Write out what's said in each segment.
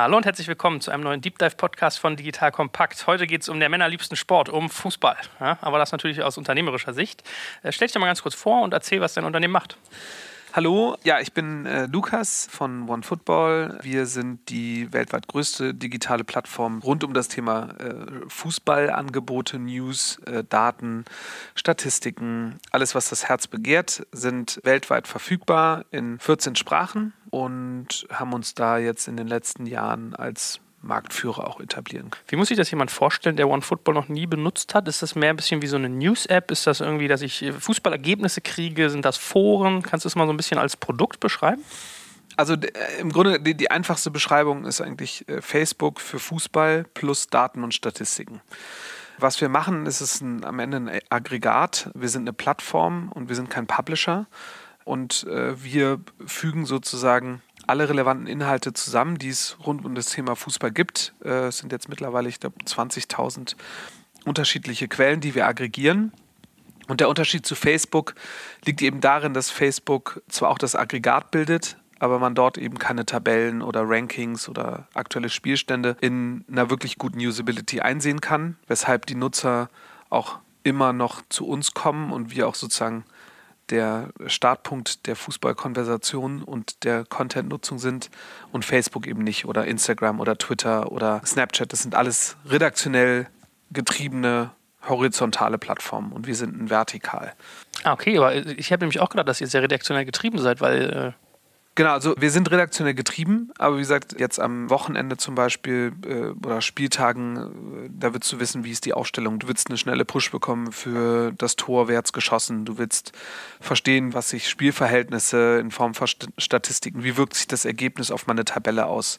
Hallo und herzlich willkommen zu einem neuen Deep Dive Podcast von Digital Kompakt. Heute geht es um der männerliebsten Sport, um Fußball. Ja, aber das natürlich aus unternehmerischer Sicht. Äh, stell dich doch mal ganz kurz vor und erzähl, was dein Unternehmen macht. Hallo, ja, ich bin äh, Lukas von OneFootball. Wir sind die weltweit größte digitale Plattform rund um das Thema äh, Fußballangebote, News, äh, Daten, Statistiken. Alles, was das Herz begehrt, sind weltweit verfügbar in 14 Sprachen und haben uns da jetzt in den letzten Jahren als Marktführer auch etablieren. Wie muss sich das jemand vorstellen, der OneFootball noch nie benutzt hat? Ist das mehr ein bisschen wie so eine News-App? Ist das irgendwie, dass ich Fußballergebnisse kriege? Sind das Foren? Kannst du es mal so ein bisschen als Produkt beschreiben? Also äh, im Grunde die, die, einfachste Beschreibung ist eigentlich äh, Facebook für Fußball plus Daten und Statistiken. Was wir machen, ist es ein, am Ende ein Aggregat. Wir sind eine Plattform und wir sind kein Publisher. Und äh, wir fügen sozusagen alle relevanten Inhalte zusammen, die es rund um das Thema Fußball gibt. Äh, es sind jetzt mittlerweile, ich glaube, 20.000 unterschiedliche Quellen, die wir aggregieren. Und der Unterschied zu Facebook liegt eben darin, dass Facebook zwar auch das Aggregat bildet, aber man dort eben keine Tabellen oder Rankings oder aktuelle Spielstände in einer wirklich guten Usability einsehen kann, weshalb die Nutzer auch immer noch zu uns kommen und wir auch sozusagen der Startpunkt der Fußballkonversation und der Content-Nutzung sind und Facebook eben nicht oder Instagram oder Twitter oder Snapchat. Das sind alles redaktionell getriebene horizontale Plattformen und wir sind ein vertikal. Ah, okay, aber ich habe nämlich auch gedacht, dass ihr sehr redaktionell getrieben seid, weil äh Genau, also wir sind redaktionell getrieben, aber wie gesagt, jetzt am Wochenende zum Beispiel äh, oder Spieltagen, äh, da willst du wissen, wie ist die Aufstellung. Du willst eine schnelle Push bekommen für das Tor, wer hat's geschossen. Du willst verstehen, was sich Spielverhältnisse in Form von Statistiken, wie wirkt sich das Ergebnis auf meine Tabelle aus.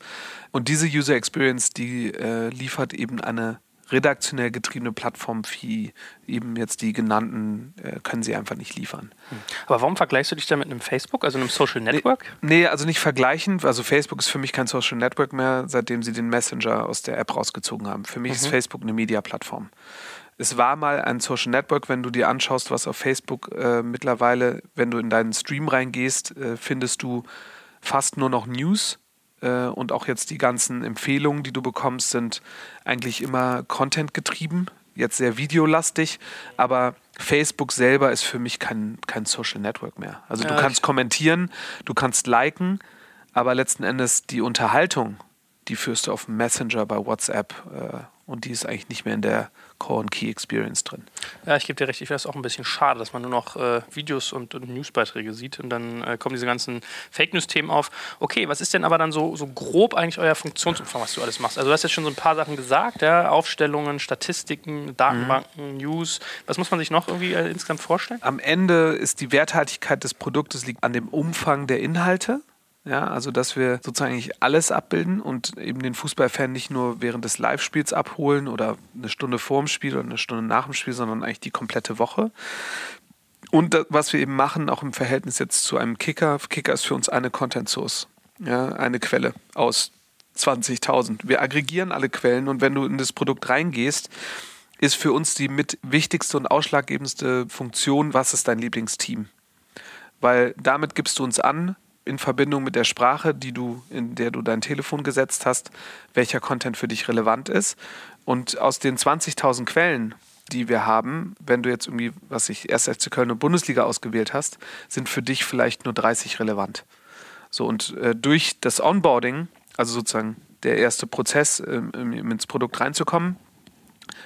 Und diese User Experience, die äh, liefert eben eine redaktionell getriebene Plattformen wie eben jetzt die genannten äh, können sie einfach nicht liefern. Hm. Aber warum vergleichst du dich da mit einem Facebook, also einem Social Network? Nee, nee, also nicht vergleichen. Also Facebook ist für mich kein Social Network mehr, seitdem sie den Messenger aus der App rausgezogen haben. Für mich mhm. ist Facebook eine Media-Plattform. Es war mal ein Social Network, wenn du dir anschaust, was auf Facebook äh, mittlerweile, wenn du in deinen Stream reingehst, äh, findest du fast nur noch News und auch jetzt die ganzen Empfehlungen, die du bekommst, sind eigentlich immer Content getrieben, jetzt sehr videolastig, aber Facebook selber ist für mich kein, kein Social Network mehr. Also du ja, kannst kommentieren, du kannst liken, aber letzten Endes die Unterhaltung, die führst du auf Messenger bei WhatsApp äh, und die ist eigentlich nicht mehr in der Core und Key Experience drin. Ja, ich gebe dir recht, ich finde es auch ein bisschen schade, dass man nur noch äh, Videos und, und, Newsbeiträge sieht und dann äh, kommen diese ganzen Fake News-Themen auf. Okay, was ist denn aber dann so, so grob eigentlich euer Funktionsumfang, was du alles machst? Also du hast jetzt schon so ein paar Sachen gesagt, ja? Aufstellungen, Statistiken, Datenbanken, mhm. News. Was muss man sich noch irgendwie äh, insgesamt vorstellen? Am Ende ist die Werthaltigkeit des Produktes liegt an dem Umfang der Inhalte. Ja, also dass wir sozusagen eigentlich alles abbilden und eben den Fußballfan nicht nur während des Live-Spiels abholen oder eine Stunde vor dem Spiel oder eine Stunde nach dem Spiel, sondern eigentlich die komplette Woche. Und das, was wir eben machen, auch im Verhältnis jetzt zu einem Kicker, Kicker ist für uns eine Content Source, ja, eine Quelle aus 20.000. Wir aggregieren alle Quellen und wenn du in das Produkt reingehst, ist für uns die mit wichtigste und ausschlaggebendste Funktion, was ist dein Lieblingsteam? Weil damit gibst du uns an, in Verbindung mit der Sprache, die du, in der du dein Telefon gesetzt hast, welcher Content für dich relevant ist. Und aus den 20.000 Quellen, die wir haben, wenn du jetzt irgendwie, was ich erst FC Köln und Bundesliga ausgewählt hast, sind für dich vielleicht nur 30 relevant. So und äh, durch das Onboarding, also sozusagen der erste Prozess, äh, ins Produkt reinzukommen,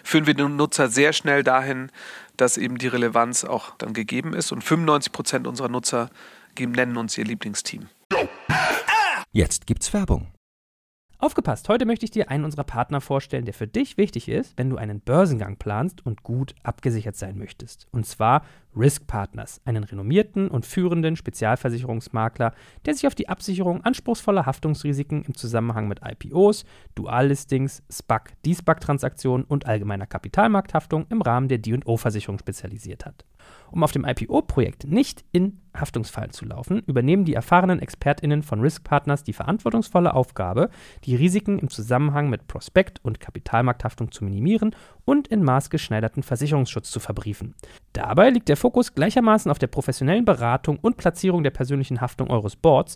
führen wir den Nutzer sehr schnell dahin, dass eben die Relevanz auch dann gegeben ist. Und 95 Prozent unserer Nutzer nennen uns ihr Lieblingsteam. Jetzt gibt's Werbung. Aufgepasst, heute möchte ich dir einen unserer Partner vorstellen, der für dich wichtig ist, wenn du einen Börsengang planst und gut abgesichert sein möchtest. Und zwar Risk Partners, einen renommierten und führenden Spezialversicherungsmakler, der sich auf die Absicherung anspruchsvoller Haftungsrisiken im Zusammenhang mit IPOs, Duallistings, SPAC, D-SPAC-Transaktionen und allgemeiner Kapitalmarkthaftung im Rahmen der D&O-Versicherung spezialisiert hat. Um auf dem IPO-Projekt nicht in Haftungsfallen zu laufen, übernehmen die erfahrenen ExpertInnen von Risk Partners die verantwortungsvolle Aufgabe, die Risiken im Zusammenhang mit Prospekt- und Kapitalmarkthaftung zu minimieren und in maßgeschneiderten Versicherungsschutz zu verbriefen. Dabei liegt der Fokus gleichermaßen auf der professionellen Beratung und Platzierung der persönlichen Haftung eures Boards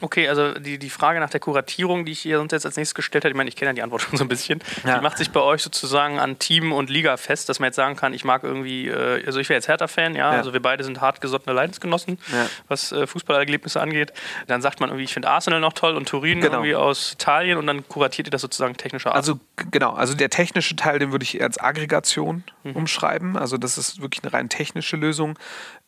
Okay, also die, die Frage nach der Kuratierung, die ich hier sonst jetzt als nächstes gestellt hätte, ich meine, ich kenne ja die Antwort schon so ein bisschen, Ja. die macht sich bei euch sozusagen an Team und Liga fest, dass man jetzt sagen kann, ich mag irgendwie, äh, also ich wäre jetzt Hertha-Fan, ja, Ja. also wir beide sind hartgesottene Leidensgenossen, Ja. was äh, Fußballerlebnisse angeht. Dann sagt man irgendwie, ich finde Arsenal noch toll und Turin Genau. irgendwie aus Italien und dann kuratiert ihr das sozusagen technischer Art. Also genau, also der technische Teil, den würde ich eher als Aggregation Mhm. umschreiben. Also das ist wirklich eine rein technische Lösung.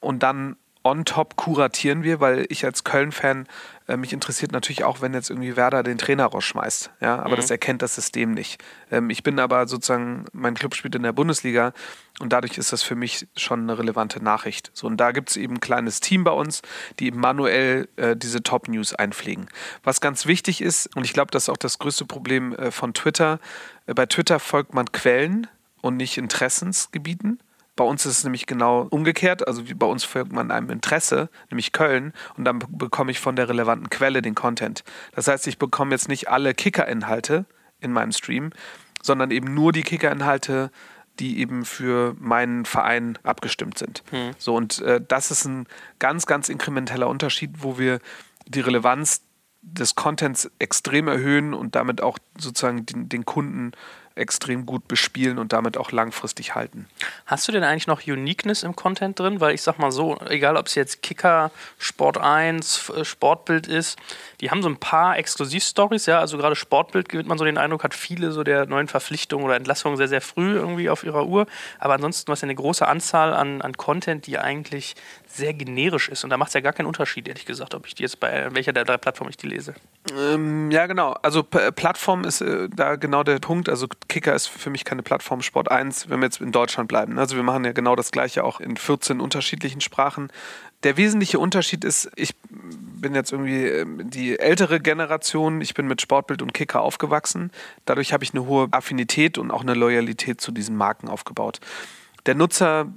Und dann on top kuratieren wir, weil ich als Köln-Fan, äh, mich interessiert natürlich auch, wenn jetzt irgendwie Werder den Trainer rausschmeißt. Ja, aber das erkennt das System nicht. Ähm, ich bin aber sozusagen, mein Club spielt in der Bundesliga und dadurch ist das für mich schon eine relevante Nachricht. So, und da gibt es eben ein kleines Team bei uns, die eben manuell äh, diese Top-News einpflegen. Was ganz wichtig ist, und ich glaube, das ist auch das größte Problem äh, von Twitter, äh, bei Twitter folgt man Quellen und nicht Interessensgebieten. Bei uns ist es nämlich genau umgekehrt. Also bei uns folgt man einem Interesse, nämlich Köln, und dann be- bekomme ich von der relevanten Quelle den Content. Das heißt, ich bekomme jetzt nicht alle Kicker-Inhalte in meinem Stream, sondern eben nur die Kicker-Inhalte, die eben für meinen Verein abgestimmt sind. So, und äh, das ist ein ganz, ganz inkrementeller Unterschied, wo wir die Relevanz des Contents extrem erhöhen und damit auch sozusagen den, den Kunden extrem gut bespielen und damit auch langfristig halten. Hast du denn eigentlich noch Uniqueness im Content drin? Weil ich sag mal so, egal ob es jetzt Kicker, Sport 1, F- äh, Sportbild ist, die haben so ein paar Exklusivstories, ja. Also gerade Sportbild gewinnt man so den Eindruck, hat viele so der neuen Verpflichtungen oder Entlassungen sehr, sehr früh irgendwie auf ihrer Uhr. Aber ansonsten hast ja eine große Anzahl an, an Content, die eigentlich sehr generisch ist. Und da macht es ja gar keinen Unterschied, ehrlich gesagt, ob ich die jetzt bei welcher der drei Plattformen ich die lese. Ähm, ja, genau. Also P Plattform ist äh, da genau der Punkt. Also Kicker ist für mich keine Plattform Sport 1, wenn wir jetzt in Deutschland bleiben. Also wir machen ja genau das gleiche auch in 14 unterschiedlichen Sprachen. Der wesentliche Unterschied ist, ich bin jetzt irgendwie ähm, die ältere Generation, ich bin mit Sportbild und Kicker aufgewachsen. Dadurch habe ich eine hohe Affinität und auch eine Loyalität zu diesen Marken aufgebaut. Der Nutzer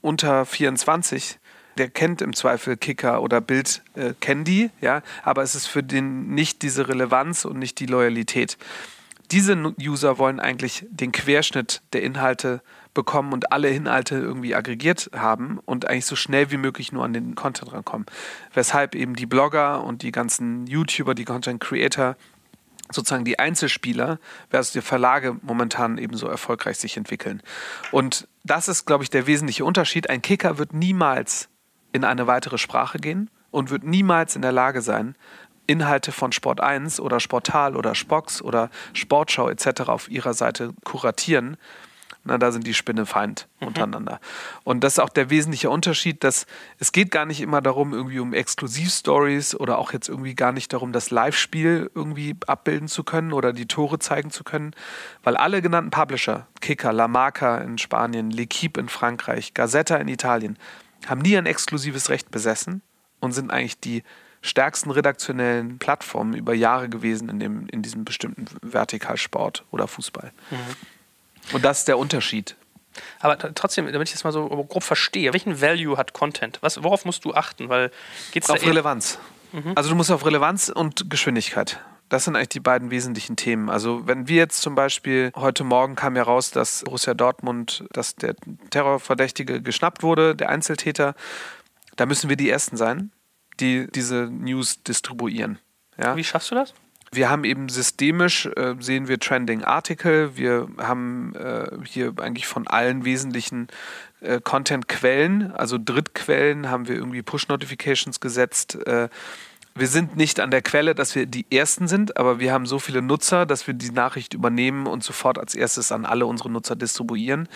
unter 24 der kennt im Zweifel Kicker oder Bild, äh, die, ja, aber es ist für den nicht diese Relevanz und nicht die Loyalität. Diese User wollen eigentlich den Querschnitt der Inhalte bekommen und alle Inhalte irgendwie aggregiert haben und eigentlich so schnell wie möglich nur an den Content rankommen. Weshalb eben die Blogger und die ganzen YouTuber, die Content Creator sozusagen die Einzelspieler versus die Verlage momentan eben so erfolgreich sich entwickeln. Und das ist, glaube ich, der wesentliche Unterschied. Ein Kicker wird niemals in eine weitere Sprache gehen und wird niemals in der Lage sein, Inhalte von Sport 1 oder Sportal oder Spox oder Sportschau etc. auf ihrer Seite kuratieren. Na, da sind die Spinnefeind untereinander. Und das ist auch der wesentliche Unterschied, dass es geht gar nicht immer darum, irgendwie um Exklusivstories oder auch jetzt irgendwie gar nicht darum, das Live-Spiel irgendwie abbilden zu können oder die Tore zeigen zu können, weil alle genannten Publisher, Kicker, La Marca in Spanien, L'Equipe in Frankreich, Gazzetta in Italien, haben nie ein exklusives Recht besessen und sind eigentlich die stärksten redaktionellen Plattformen über Jahre gewesen in, dem, in diesem bestimmten Vertikalsport oder Fußball. Und das ist der Unterschied. Aber trotzdem, damit ich das mal so grob verstehe, welchen Value hat Content? Was, worauf musst du achten? Weil geht's Auf Relevanz. Also du musst auf Relevanz und Geschwindigkeit. Das sind eigentlich die beiden wesentlichen Themen. Also wenn wir jetzt zum Beispiel, heute Morgen kam ja raus, dass Borussia Dortmund, dass der Terrorverdächtige geschnappt wurde, der Einzeltäter, da müssen wir die Ersten sein, die diese News distribuieren. Ja? Wie schaffst du das? Wir haben eben systemisch, äh, sehen wir Trending Article, wir haben äh, hier eigentlich von allen wesentlichen äh, Content-Quellen, also Drittquellen, haben wir irgendwie Push-Notifications gesetzt. Wir sind nicht an der Quelle, dass wir die Ersten sind, aber wir haben so viele Nutzer, dass wir die Nachricht übernehmen und sofort als erstes an alle unsere Nutzer distribuieren.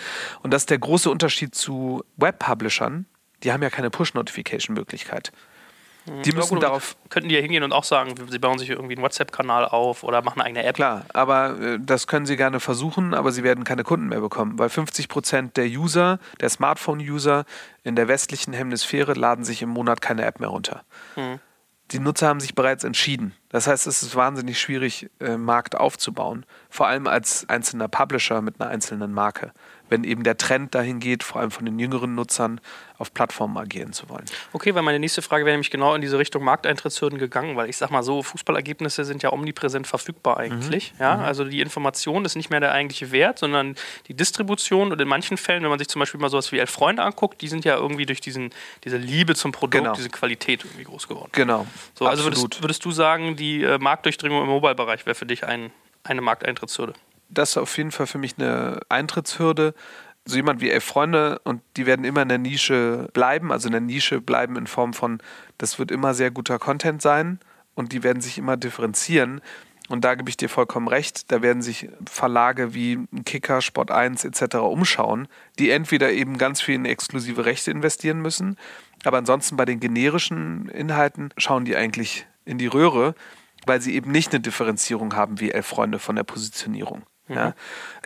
Und das ist der große Unterschied zu Web-Publishern. Die haben ja keine Push-Notification-Möglichkeit. Die Ja, müssen gut, darauf Könnten die ja hingehen und auch sagen, sie bauen sich irgendwie einen WhatsApp-Kanal auf oder machen eine eigene App. Klar, aber äh, das können Sie gerne versuchen, aber Sie werden keine Kunden mehr bekommen, weil 50 Prozent der User, der Smartphone-User in der westlichen Hemisphäre laden sich im Monat keine App mehr runter. Hm. Die Nutzer haben sich bereits entschieden. Das heißt, es ist wahnsinnig schwierig, äh, Markt aufzubauen, vor allem als einzelner Publisher mit einer einzelnen Marke, wenn eben der Trend dahin geht, vor allem von den jüngeren Nutzern auf Plattformen agieren zu wollen. Okay, weil meine nächste Frage wäre nämlich genau in diese Richtung Markteintrittshürden gegangen, weil ich sag mal so, Fußballergebnisse sind ja omnipräsent verfügbar eigentlich. Ja? Also die Information ist nicht mehr der eigentliche Wert, sondern die Distribution und in manchen Fällen, wenn man sich zum Beispiel mal sowas wie Elf Freunde anguckt, die sind ja irgendwie durch diesen, diese Liebe zum Produkt, Genau. diese Qualität irgendwie groß geworden. Genau. So, also würdest, würdest du sagen, die äh, Marktdurchdringung im Mobile-Bereich wäre für dich ein, eine Markteintrittshürde? Das ist auf jeden Fall für mich eine Eintrittshürde. So jemand wie elf Freunde und die werden immer in der Nische bleiben, also in der Nische bleiben in Form von, das wird immer sehr guter Content sein und die werden sich immer differenzieren. Und da gebe ich dir vollkommen recht, da werden sich Verlage wie Kicker, Sport 1 etc. umschauen, die entweder eben ganz viel in exklusive Rechte investieren müssen, aber ansonsten bei den generischen Inhalten schauen die eigentlich in die Röhre, weil sie eben nicht eine Differenzierung haben wie elf Freunde von der Positionierung. Ja.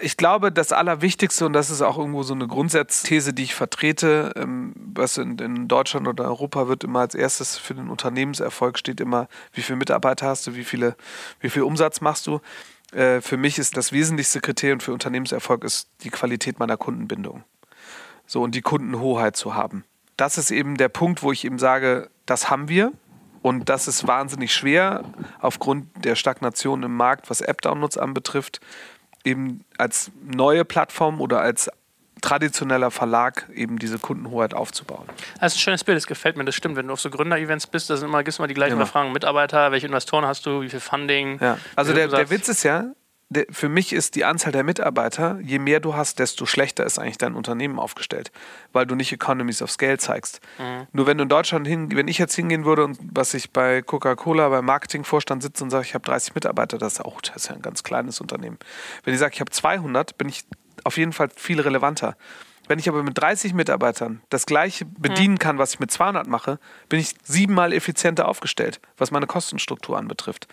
Ich glaube, das Allerwichtigste, und das ist auch irgendwo so eine Grundsatzthese, die ich vertrete, ähm, was in, in Deutschland oder Europa wird immer als erstes für den Unternehmenserfolg steht immer, wie viele Mitarbeiter hast du, wie, viele, wie viel Umsatz machst du. Äh, für mich ist das wesentlichste Kriterium für Unternehmenserfolg ist die Qualität meiner Kundenbindung. So und die Kundenhoheit zu haben. Das ist eben der Punkt, wo ich eben sage, das haben wir. Und das ist wahnsinnig schwer aufgrund der Stagnation im Markt, was App-Downloads anbetrifft, eben als neue Plattform oder als traditioneller Verlag eben diese Kundenhoheit aufzubauen. Das ist ein schönes Bild, das gefällt mir, das stimmt. Wenn du auf so Gründer-Events bist, da sind immer, gibt's immer die gleichen Immer. Fragen. Mitarbeiter, welche Investoren hast du, wie viel Funding? Ja. Also der, der? Witz ist ja, für mich ist die Anzahl der Mitarbeiter, je mehr du hast, desto schlechter ist eigentlich dein Unternehmen aufgestellt, weil du nicht Economies of Scale zeigst. Mhm. Nur wenn du in Deutschland hin, wenn ich jetzt hingehen würde und was ich bei Coca-Cola beim Marketingvorstand sitze und sage, ich habe 30 Mitarbeiter, das ist auch das ist ja ein ganz kleines Unternehmen. Wenn ich sage, ich habe 200, bin ich auf jeden Fall viel relevanter. Wenn ich aber mit 30 Mitarbeitern das gleiche bedienen kann, was ich mit 200 mache, bin ich siebenmal effizienter aufgestellt, was meine Kostenstruktur anbetrifft.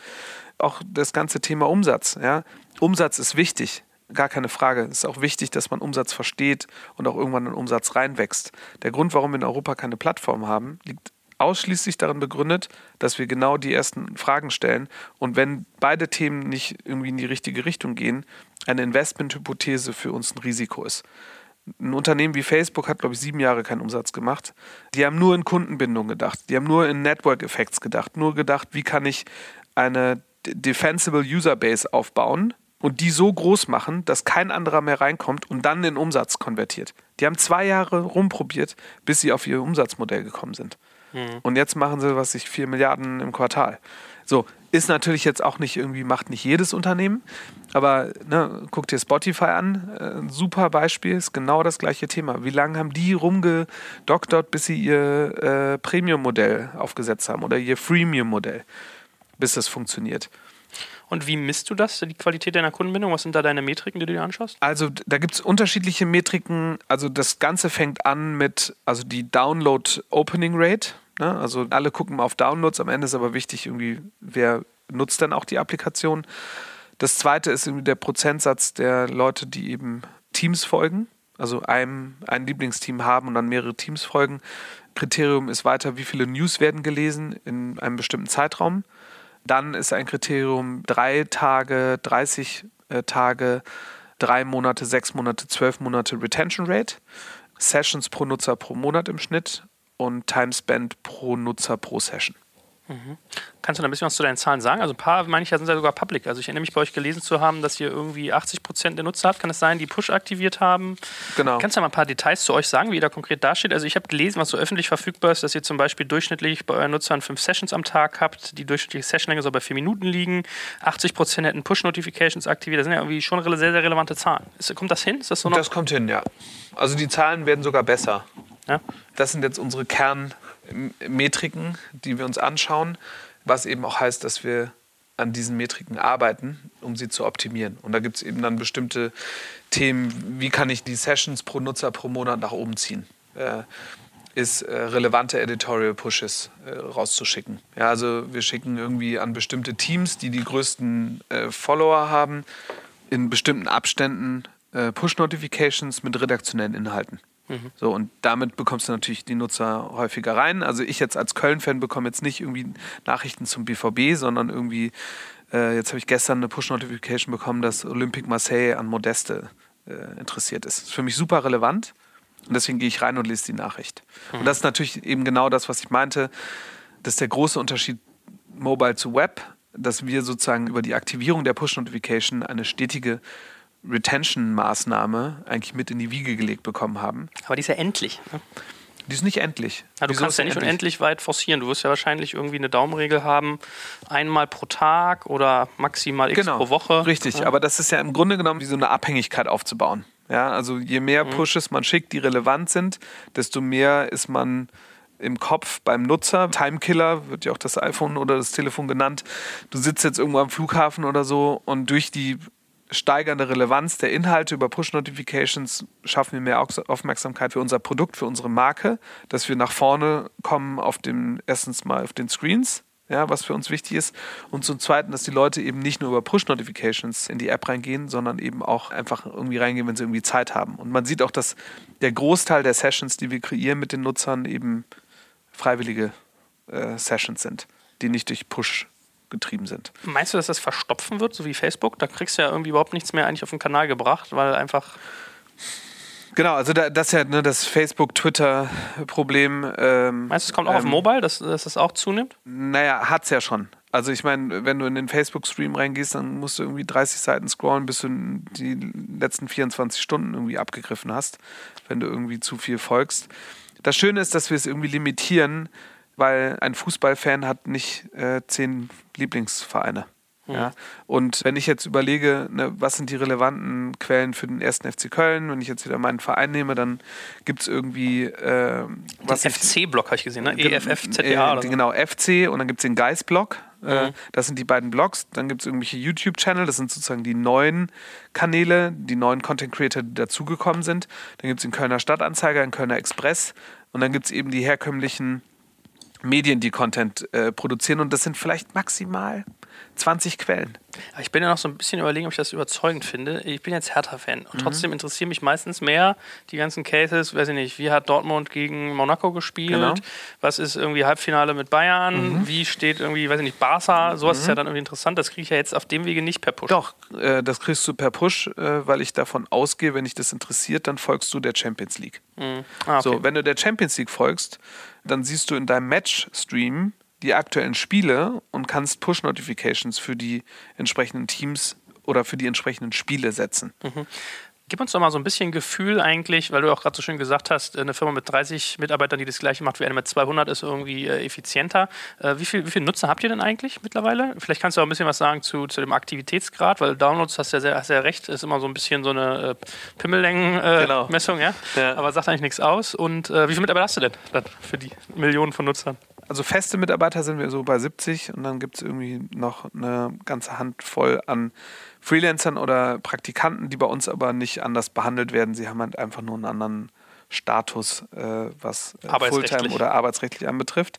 Auch das ganze Thema Umsatz. Ja? Umsatz ist wichtig, gar keine Frage. Es ist auch wichtig, dass man Umsatz versteht und auch irgendwann in Umsatz reinwächst. Der Grund, warum wir in Europa keine Plattform haben, liegt ausschließlich darin begründet, dass wir genau die ersten Fragen stellen und wenn beide Themen nicht irgendwie in die richtige Richtung gehen, eine Investmenthypothese für uns ein Risiko ist. Ein Unternehmen wie Facebook hat, glaube ich, sieben Jahre keinen Umsatz gemacht. Die haben nur in Kundenbindung gedacht. Die haben nur in Network Effects gedacht. Nur gedacht, wie kann ich eine defensible User Base aufbauen und die so groß machen, dass kein anderer mehr reinkommt und dann in Umsatz konvertiert. Die haben zwei Jahre rumprobiert, bis sie auf ihr Umsatzmodell gekommen sind. Und jetzt machen sie, was ich, vier Milliarden im Quartal. So, ist natürlich jetzt auch nicht irgendwie, macht nicht jedes Unternehmen, aber ne, guck dir Spotify an, äh, ein super Beispiel, ist genau das gleiche Thema. Wie lange haben die rumgedoktert, bis sie ihr äh, Premium-Modell aufgesetzt haben oder ihr Freemium-Modell, bis das funktioniert? Und wie misst du das, die Qualität deiner Kundenbindung? Was sind da deine Metriken, die du dir anschaust? Also da gibt es unterschiedliche Metriken. Also das Ganze fängt an mit also die Download Opening Rate. Ne? Also alle gucken mal auf Downloads. Am Ende ist aber wichtig irgendwie, wer nutzt dann auch die Applikation. Das zweite ist irgendwie der Prozentsatz der Leute, die eben Teams folgen. Also einem ein Lieblingsteam haben und dann mehrere Teams folgen. Kriterium ist weiter, wie viele News werden gelesen in einem bestimmten Zeitraum. Dann ist ein Kriterium drei Tage, 30 äh, Tage, drei Monate, sechs Monate, zwölf Monate Retention Rate, Sessions pro Nutzer pro Monat im Schnitt und Time Spent pro Nutzer pro Session. Kannst du da ein bisschen was zu deinen Zahlen sagen? Also ein paar, meine ich, ja, sind ja sogar public. Also ich erinnere mich bei euch gelesen zu haben, dass ihr irgendwie 80 Prozent der Nutzer habt. Kann es sein, die Push aktiviert haben? Genau. Kannst du da mal ein paar Details zu euch sagen, wie ihr da konkret dasteht? Also ich habe gelesen, was so öffentlich verfügbar ist, dass ihr zum Beispiel durchschnittlich bei euren Nutzern fünf Sessions am Tag habt. Die durchschnittliche Sessionlänge soll bei vier Minuten liegen. 80 Prozent hätten Push-Notifications aktiviert. Das sind ja irgendwie schon sehr, sehr relevante Zahlen. Ist, kommt das hin? Ist das so noch? Das kommt hin, ja. Also die Zahlen werden sogar besser. ja? Das sind jetzt unsere Kernmetriken, die wir uns anschauen. was eben auch heißt, dass wir an diesen Metriken arbeiten, um sie zu optimieren. Und da gibt es eben dann bestimmte Themen, wie kann ich die Sessions pro Nutzer pro Monat nach oben ziehen. Äh, ist äh, relevante Editorial Pushes äh, rauszuschicken. Ja, also wir schicken irgendwie an bestimmte Teams, die die größten äh, Follower haben, in bestimmten Abständen äh, Push-Notifications mit redaktionellen Inhalten. Mhm. So, und damit bekommst du natürlich die Nutzer häufiger rein. Also ich jetzt als Köln-Fan bekomme jetzt nicht irgendwie Nachrichten zum BVB, sondern irgendwie, äh, jetzt habe ich gestern eine Push-Notification bekommen, dass Olympique Marseille an Modeste äh, interessiert ist. Das ist für mich super relevant. Und deswegen gehe ich rein und lese die Nachricht. Mhm. Und das ist natürlich eben genau das, was ich meinte. Das ist der große Unterschied Mobile zu Web, dass wir sozusagen über die Aktivierung der Push-Notification eine stetige Retention-Maßnahme eigentlich mit in die Wiege gelegt bekommen haben. Aber die ist ja endlich. Ne? Die ist nicht endlich. Ja, du Wieso kannst ja nicht endlich? unendlich weit forcieren. Du wirst ja wahrscheinlich irgendwie eine Daumenregel haben, einmal pro Tag oder maximal x Genau, pro Woche. richtig. Ja. Aber das ist ja im Grunde genommen wie so eine Abhängigkeit aufzubauen. Ja, also je mehr Mhm. Pushes man schickt, die relevant sind, desto mehr ist man im Kopf beim Nutzer. Timekiller wird ja auch das iPhone oder das Telefon genannt. Du sitzt jetzt irgendwo am Flughafen oder so und durch die steigernde Relevanz der Inhalte über Push-Notifications schaffen wir mehr Aufmerksamkeit für unser Produkt, für unsere Marke, dass wir nach vorne kommen auf dem, erstens mal auf den Screens, ja, was für uns wichtig ist. Und zum Zweiten, dass die Leute eben nicht nur über Push-Notifications in die App reingehen, sondern eben auch einfach irgendwie reingehen, wenn sie irgendwie Zeit haben. Und man sieht auch, dass der Großteil der Sessions, die wir kreieren mit den Nutzern, eben freiwillige äh, Sessions sind, die nicht durch Push getrieben sind. Meinst du, dass das verstopfen wird, so wie Facebook? Da kriegst du ja irgendwie überhaupt nichts mehr eigentlich auf den Kanal gebracht, weil einfach. Genau, also da, das ist ja ne, das Facebook-Twitter-Problem. Ähm, Meinst du, es kommt auch auf ähm, Mobile, dass, dass das auch zunimmt? Naja, hat's ja schon. Also ich meine, wenn du in den Facebook-Stream reingehst, dann musst du irgendwie 30 Seiten scrollen, bis du die letzten 24 Stunden irgendwie abgegriffen hast, wenn du irgendwie zu viel folgst. Das Schöne ist, dass wir es irgendwie limitieren, weil ein Fußballfan hat nicht äh, zehn Lieblingsvereine. Ja. Und wenn ich jetzt überlege, ne, was sind die relevanten Quellen für den ersten FC Köln, wenn ich jetzt wieder meinen Verein nehme, dann gibt es irgendwie äh, was Den FC-Block habe ich gesehen, ne? Gen- EFF, ZDA äh. Genau, FC und dann gibt es den Geist-Blog. Äh, Mhm. das sind die beiden Blogs. Dann gibt es irgendwelche YouTube-Channel. Das sind sozusagen die neuen Kanäle, die neuen Content-Creator, die dazugekommen sind. Dann gibt es den Kölner Stadtanzeiger, den Kölner Express. Und dann gibt es eben die herkömmlichen Medien, die Content äh, produzieren. Und das sind vielleicht maximal 20 Quellen. Ich bin ja noch so ein bisschen überlegen, ob ich das überzeugend finde. Ich bin jetzt Hertha-Fan Mhm. und trotzdem interessieren mich meistens mehr die ganzen Cases. Weiß ich nicht, wie hat Dortmund gegen Monaco gespielt? Genau. Mhm. Was ist irgendwie Halbfinale mit Bayern? Wie steht irgendwie, weiß ich nicht, Barca? Sowas ist ja dann irgendwie interessant. Das kriege ich ja jetzt auf dem Wege nicht per Push. Doch, äh, das kriegst du per Push, äh, weil ich davon ausgehe, wenn dich das interessiert, dann folgst du der Champions League. Mhm. Ah, okay. So, wenn du der Champions League folgst, dann siehst du in deinem Match-Stream die aktuellen Spiele und kannst Push-Notifications für die entsprechenden Teams oder für die entsprechenden Spiele setzen. Gib uns doch mal so ein bisschen Gefühl eigentlich, weil du auch gerade so schön gesagt hast, eine Firma mit 30 Mitarbeitern, die das gleiche macht wie eine mit 200, ist irgendwie äh, effizienter. Äh, wie, viel, wie viele Nutzer habt ihr denn eigentlich mittlerweile? Vielleicht kannst du auch ein bisschen was sagen zu, zu dem Aktivitätsgrad, weil Downloads, hast du ja, sehr, hast ja recht, ist immer so ein bisschen so eine äh, Pimmellängen-Messung, Genau. ja? Ja. aber sagt eigentlich nichts aus. Und äh, wie viele Mitarbeiter hast du denn dann für die Millionen von Nutzern? Also feste Mitarbeiter sind wir so bei 70 und dann gibt es irgendwie noch eine ganze Handvoll an Freelancern oder Praktikanten, die bei uns aber nicht anders behandelt werden. Sie haben halt einfach nur einen anderen Status, äh, was äh. Fulltime oder arbeitsrechtlich anbetrifft.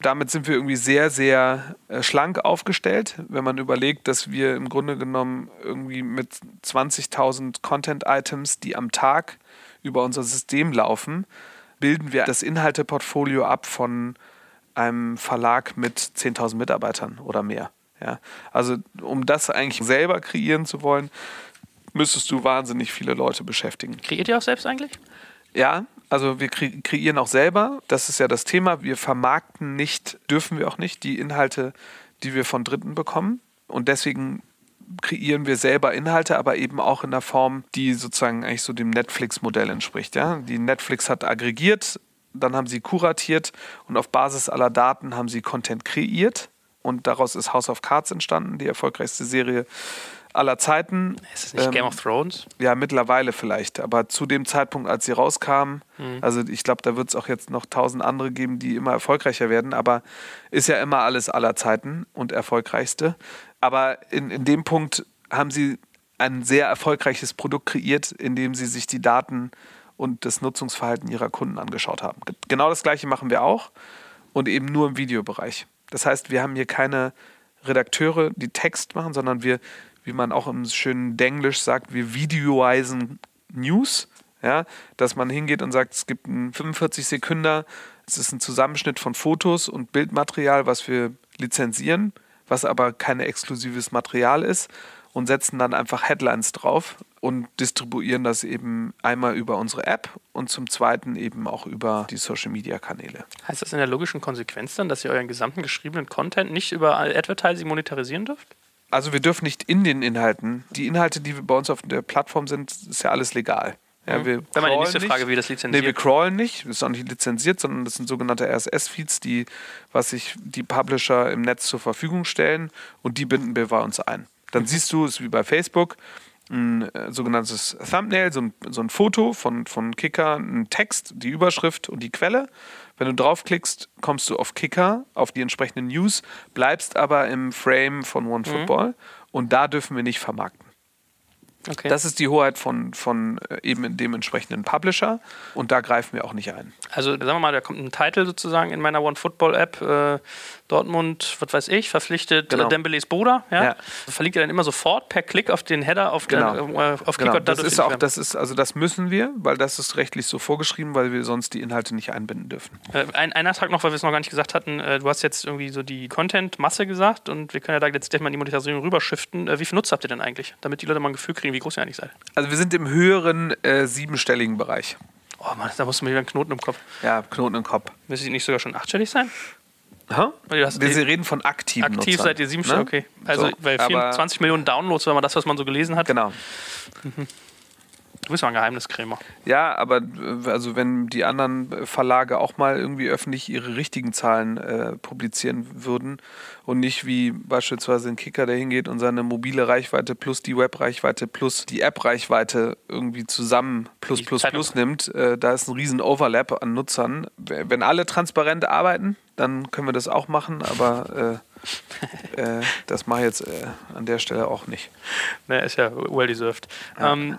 Damit sind wir irgendwie sehr, sehr äh, schlank aufgestellt, wenn man überlegt, dass wir im Grunde genommen irgendwie mit 20.000 Content-Items, die am Tag über unser System laufen, bilden wir das Inhalteportfolio ab von einem Verlag mit 10.000 Mitarbeitern oder mehr. Ja? Also um das eigentlich selber kreieren zu wollen, müsstest du wahnsinnig viele Leute beschäftigen. Kreiert ihr auch selbst eigentlich? Ja, also wir kre kreieren auch selber. Das ist ja das Thema. Wir vermarkten nicht, dürfen wir auch nicht, die Inhalte, die wir von Dritten bekommen. Und deswegen kreieren wir selber Inhalte, aber eben auch in der Form, die sozusagen eigentlich so dem Netflix-Modell entspricht. Ja? Die Netflix hat aggregiert, dann haben sie kuratiert und auf Basis aller Daten haben sie Content kreiert. Und daraus ist House of Cards entstanden, die erfolgreichste Serie aller Zeiten. Ist es nicht Ähm, Game of Thrones? Ja, mittlerweile vielleicht. Aber zu dem Zeitpunkt, als sie rauskamen, Mhm. also ich glaube, da wird es auch jetzt noch tausend andere geben, die immer erfolgreicher werden. Aber ist ja immer alles aller Zeiten und erfolgreichste. Aber in, in dem Punkt haben sie ein sehr erfolgreiches Produkt kreiert, indem sie sich die Daten und das Nutzungsverhalten ihrer Kunden angeschaut haben. Ge- Genau das gleiche machen wir auch und eben nur im Videobereich. Das heißt, wir haben hier keine Redakteure, die Text machen, sondern wir, wie man auch im schönen Denglisch sagt, wir videoisen News. Ja, dass man hingeht und sagt, es gibt einen 45 Sekunden, es ist ein Zusammenschnitt von Fotos und Bildmaterial, was wir lizenzieren, was aber kein exklusives Material ist und setzen dann einfach Headlines drauf und distribuieren das eben einmal über unsere App und zum zweiten eben auch über die Social Media Kanäle. Heißt das in der logischen Konsequenz dann, dass ihr euren gesamten geschriebenen Content nicht über Advertising monetarisieren dürft? Also wir dürfen nicht in den Inhalten, die Inhalte, die bei uns auf der Plattform sind, ist ja alles legal. Ja, wir Wäre meine crawlen nächste. Frage, wie das Nee, lizenziert. wir crawlen nicht, ist auch nicht lizenziert, sondern das sind sogenannte RSS-Feeds, die, was sich die Publisher im Netz zur Verfügung stellen und die binden wir bei uns ein. Dann siehst du, es wie bei Facebook, ein äh, sogenanntes Thumbnail, so ein, so ein Foto von, von Kicker, ein Text, die Überschrift und die Quelle. Wenn du draufklickst, kommst du auf Kicker, auf die entsprechenden News, bleibst aber im Frame von OneFootball und da dürfen wir nicht vermarkten. okay. Das ist die Hoheit von, von äh, eben dem entsprechenden Publisher und da greifen wir auch nicht ein. also sagen wir mal, da kommt ein Titel sozusagen in meiner OneFootball-App. Äh, Dortmund, was weiß ich, verpflichtet Genau. äh, Dembeles Bruder. Ja? Ja. Verlinkt ihr dann immer sofort per Klick auf den Header auf, Genau. den, äh, auf Genau, das ist auch, das ist, also das müssen wir, weil das ist rechtlich so vorgeschrieben, weil wir sonst die Inhalte nicht einbinden dürfen. Äh, ein, ein Nachtrag noch, weil wir es noch gar nicht gesagt hatten. Äh, du hast jetzt irgendwie so die Content-Masse gesagt und wir können ja da jetzt gleich mal in die Monetarisierung rüberschiften. Äh, wie viel Nutzer habt ihr denn eigentlich? Damit die Leute mal ein Gefühl kriegen, wie groß ihr eigentlich seid. Also wir sind im höheren äh, siebenstelligen Bereich. Oh Mann, da musst du mir wieder einen Knoten im Kopf. Ja, Knoten im Kopf. Müsste ich nicht sogar schon achtstellig sein? Ha? Wir sie reden von aktiven Aktiv Nutzern, seid ihr siebenstellig, ne? okay. Also, So, weil aber- 24 Millionen Downloads war mal das, was man so gelesen hat. Genau. Du bist mal ein Geheimniskrämer. Ja, aber äh, also wenn die anderen Verlage auch mal irgendwie öffentlich ihre richtigen Zahlen äh, publizieren würden und nicht wie beispielsweise ein Kicker, der hingeht und seine mobile Reichweite plus die Web-Reichweite plus die App-Reichweite irgendwie zusammen plus Die plus Zeitung. plus nimmt, äh, da ist ein riesen Overlap an Nutzern. Wenn alle transparent arbeiten, dann können wir das auch machen, aber äh, äh, das mache ich jetzt äh, an der Stelle auch nicht. Ne, ist ja well deserved. Ähm,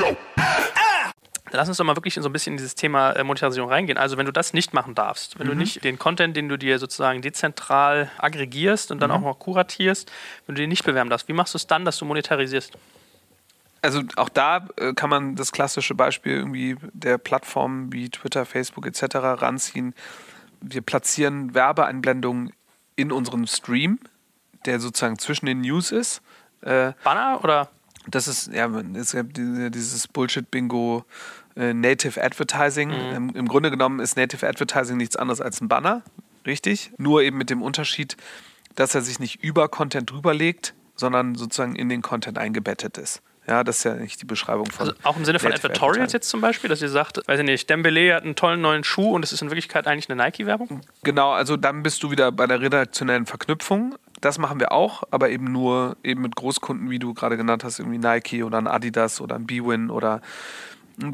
Lass uns doch mal wirklich so ein bisschen in dieses Thema äh, Monetarisierung reingehen. Also wenn du das nicht machen darfst, wenn du nicht den Content, den du dir sozusagen dezentral aggregierst und dann auch noch kuratierst, wenn du den nicht bewerben darfst, wie machst du es dann, dass du monetarisierst? Also auch da äh, kann man das klassische Beispiel irgendwie der Plattformen wie Twitter, Facebook etc. ranziehen. Wir platzieren Werbeeinblendungen in unserem Stream, der sozusagen zwischen den News ist. Äh, Banner oder? das ist, ja, es gibt diese- dieses Bullshit-Bingo äh, Native Advertising. Im, Im Grunde genommen ist Native Advertising nichts anderes als ein Banner, richtig? Nur eben mit dem Unterschied, dass er sich nicht über Content drüber legt, sondern sozusagen in den Content eingebettet ist. Ja, das ist ja nicht die Beschreibung von. Also auch im Sinne von Advertorials jetzt zum Beispiel, dass ihr sagt, weiß ich nicht, Dembele hat einen tollen neuen Schuh und es ist in Wirklichkeit eigentlich eine Nike-Werbung? Genau, also dann bist du wieder bei der redaktionellen Verknüpfung. Das machen wir auch, aber eben nur eben mit Großkunden, wie du gerade genannt hast, irgendwie Nike oder ein Adidas oder ein B-Win oder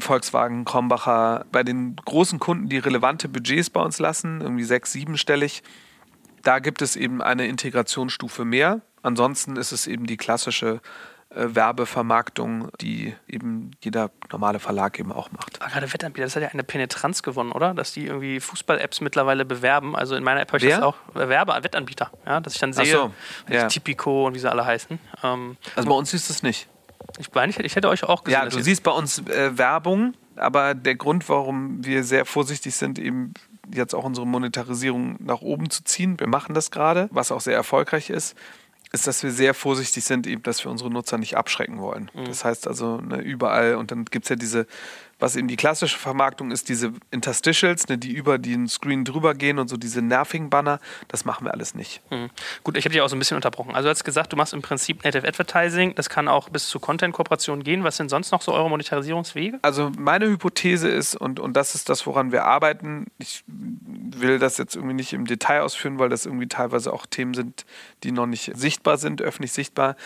Volkswagen, Krombacher. Bei den großen Kunden, die relevante Budgets bei uns lassen, irgendwie sechs-, siebenstellig, da gibt es eben eine Integrationsstufe mehr. Ansonsten ist es eben die klassische äh, Werbevermarktung, die eben jeder normale Verlag eben auch macht. Ah, gerade Wettanbieter, das hat ja eine Penetranz gewonnen, oder? Dass die irgendwie Fußball-Apps mittlerweile bewerben. Also in meiner App habe ich Wer? das auch. äh, Werbe, Wettanbieter. Ja, dass ich dann Ach sehe, so, ja. Tipico und wie sie alle heißen. Ähm, Also bei uns ist es nicht. Ich, meine, ich, ich hätte euch auch gesehen. Ja, du siehst bei uns äh, Werbung, aber der Grund, warum wir sehr vorsichtig sind, eben jetzt auch unsere Monetarisierung nach oben zu ziehen, wir machen das gerade, was auch sehr erfolgreich ist, ist, dass wir sehr vorsichtig sind, eben, dass wir unsere Nutzer nicht abschrecken wollen. Das heißt also ne, überall, und dann gibt es ja diese, was eben die klassische Vermarktung ist, diese Interstitials, ne, die über den Screen drüber gehen und so diese nervigen Banner, das machen wir alles nicht. Mhm. Gut, ich hätte dich auch so ein bisschen unterbrochen. Also du hast gesagt, du machst im Prinzip Native Advertising. Das kann auch bis zu Content-Kooperationen gehen. Was sind sonst noch so eure Monetarisierungswege? Also meine Hypothese ist, und, und das ist das, woran wir arbeiten, ich will das jetzt irgendwie nicht im Detail ausführen, weil das irgendwie teilweise auch Themen sind, die noch nicht sichtbar sind, öffentlich sichtbar,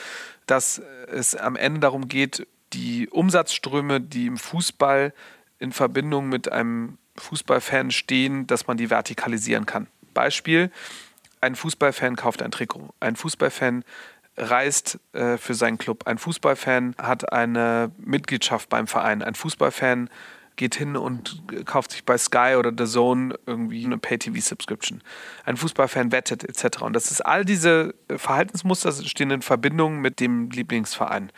dass es am Ende darum geht, die Umsatzströme, die im Fußball in Verbindung mit einem Fußballfan stehen, dass man die vertikalisieren kann. Beispiel, ein Fußballfan kauft ein Trikot. Ein Fußballfan reist äh, für seinen Club. Ein Fußballfan hat eine Mitgliedschaft beim Verein. Ein Fußballfan geht hin und kauft sich bei Sky oder The Zone irgendwie eine Pay-TV-Subscription. Ein Fußballfan wettet etc. Und das ist all diese Verhaltensmuster stehen in Verbindung mit dem Lieblingsverein.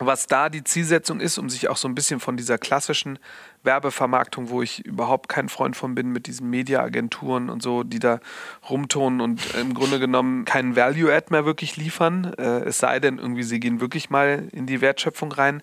Was da die Zielsetzung ist, um sich auch so ein bisschen von dieser klassischen Werbevermarktung, wo ich überhaupt kein Freund von bin, mit diesen Mediaagenturen und so, die da rumtonen und im Grunde genommen keinen Value-Add mehr wirklich liefern. Äh, es sei denn, irgendwie sie gehen wirklich mal in die Wertschöpfung rein,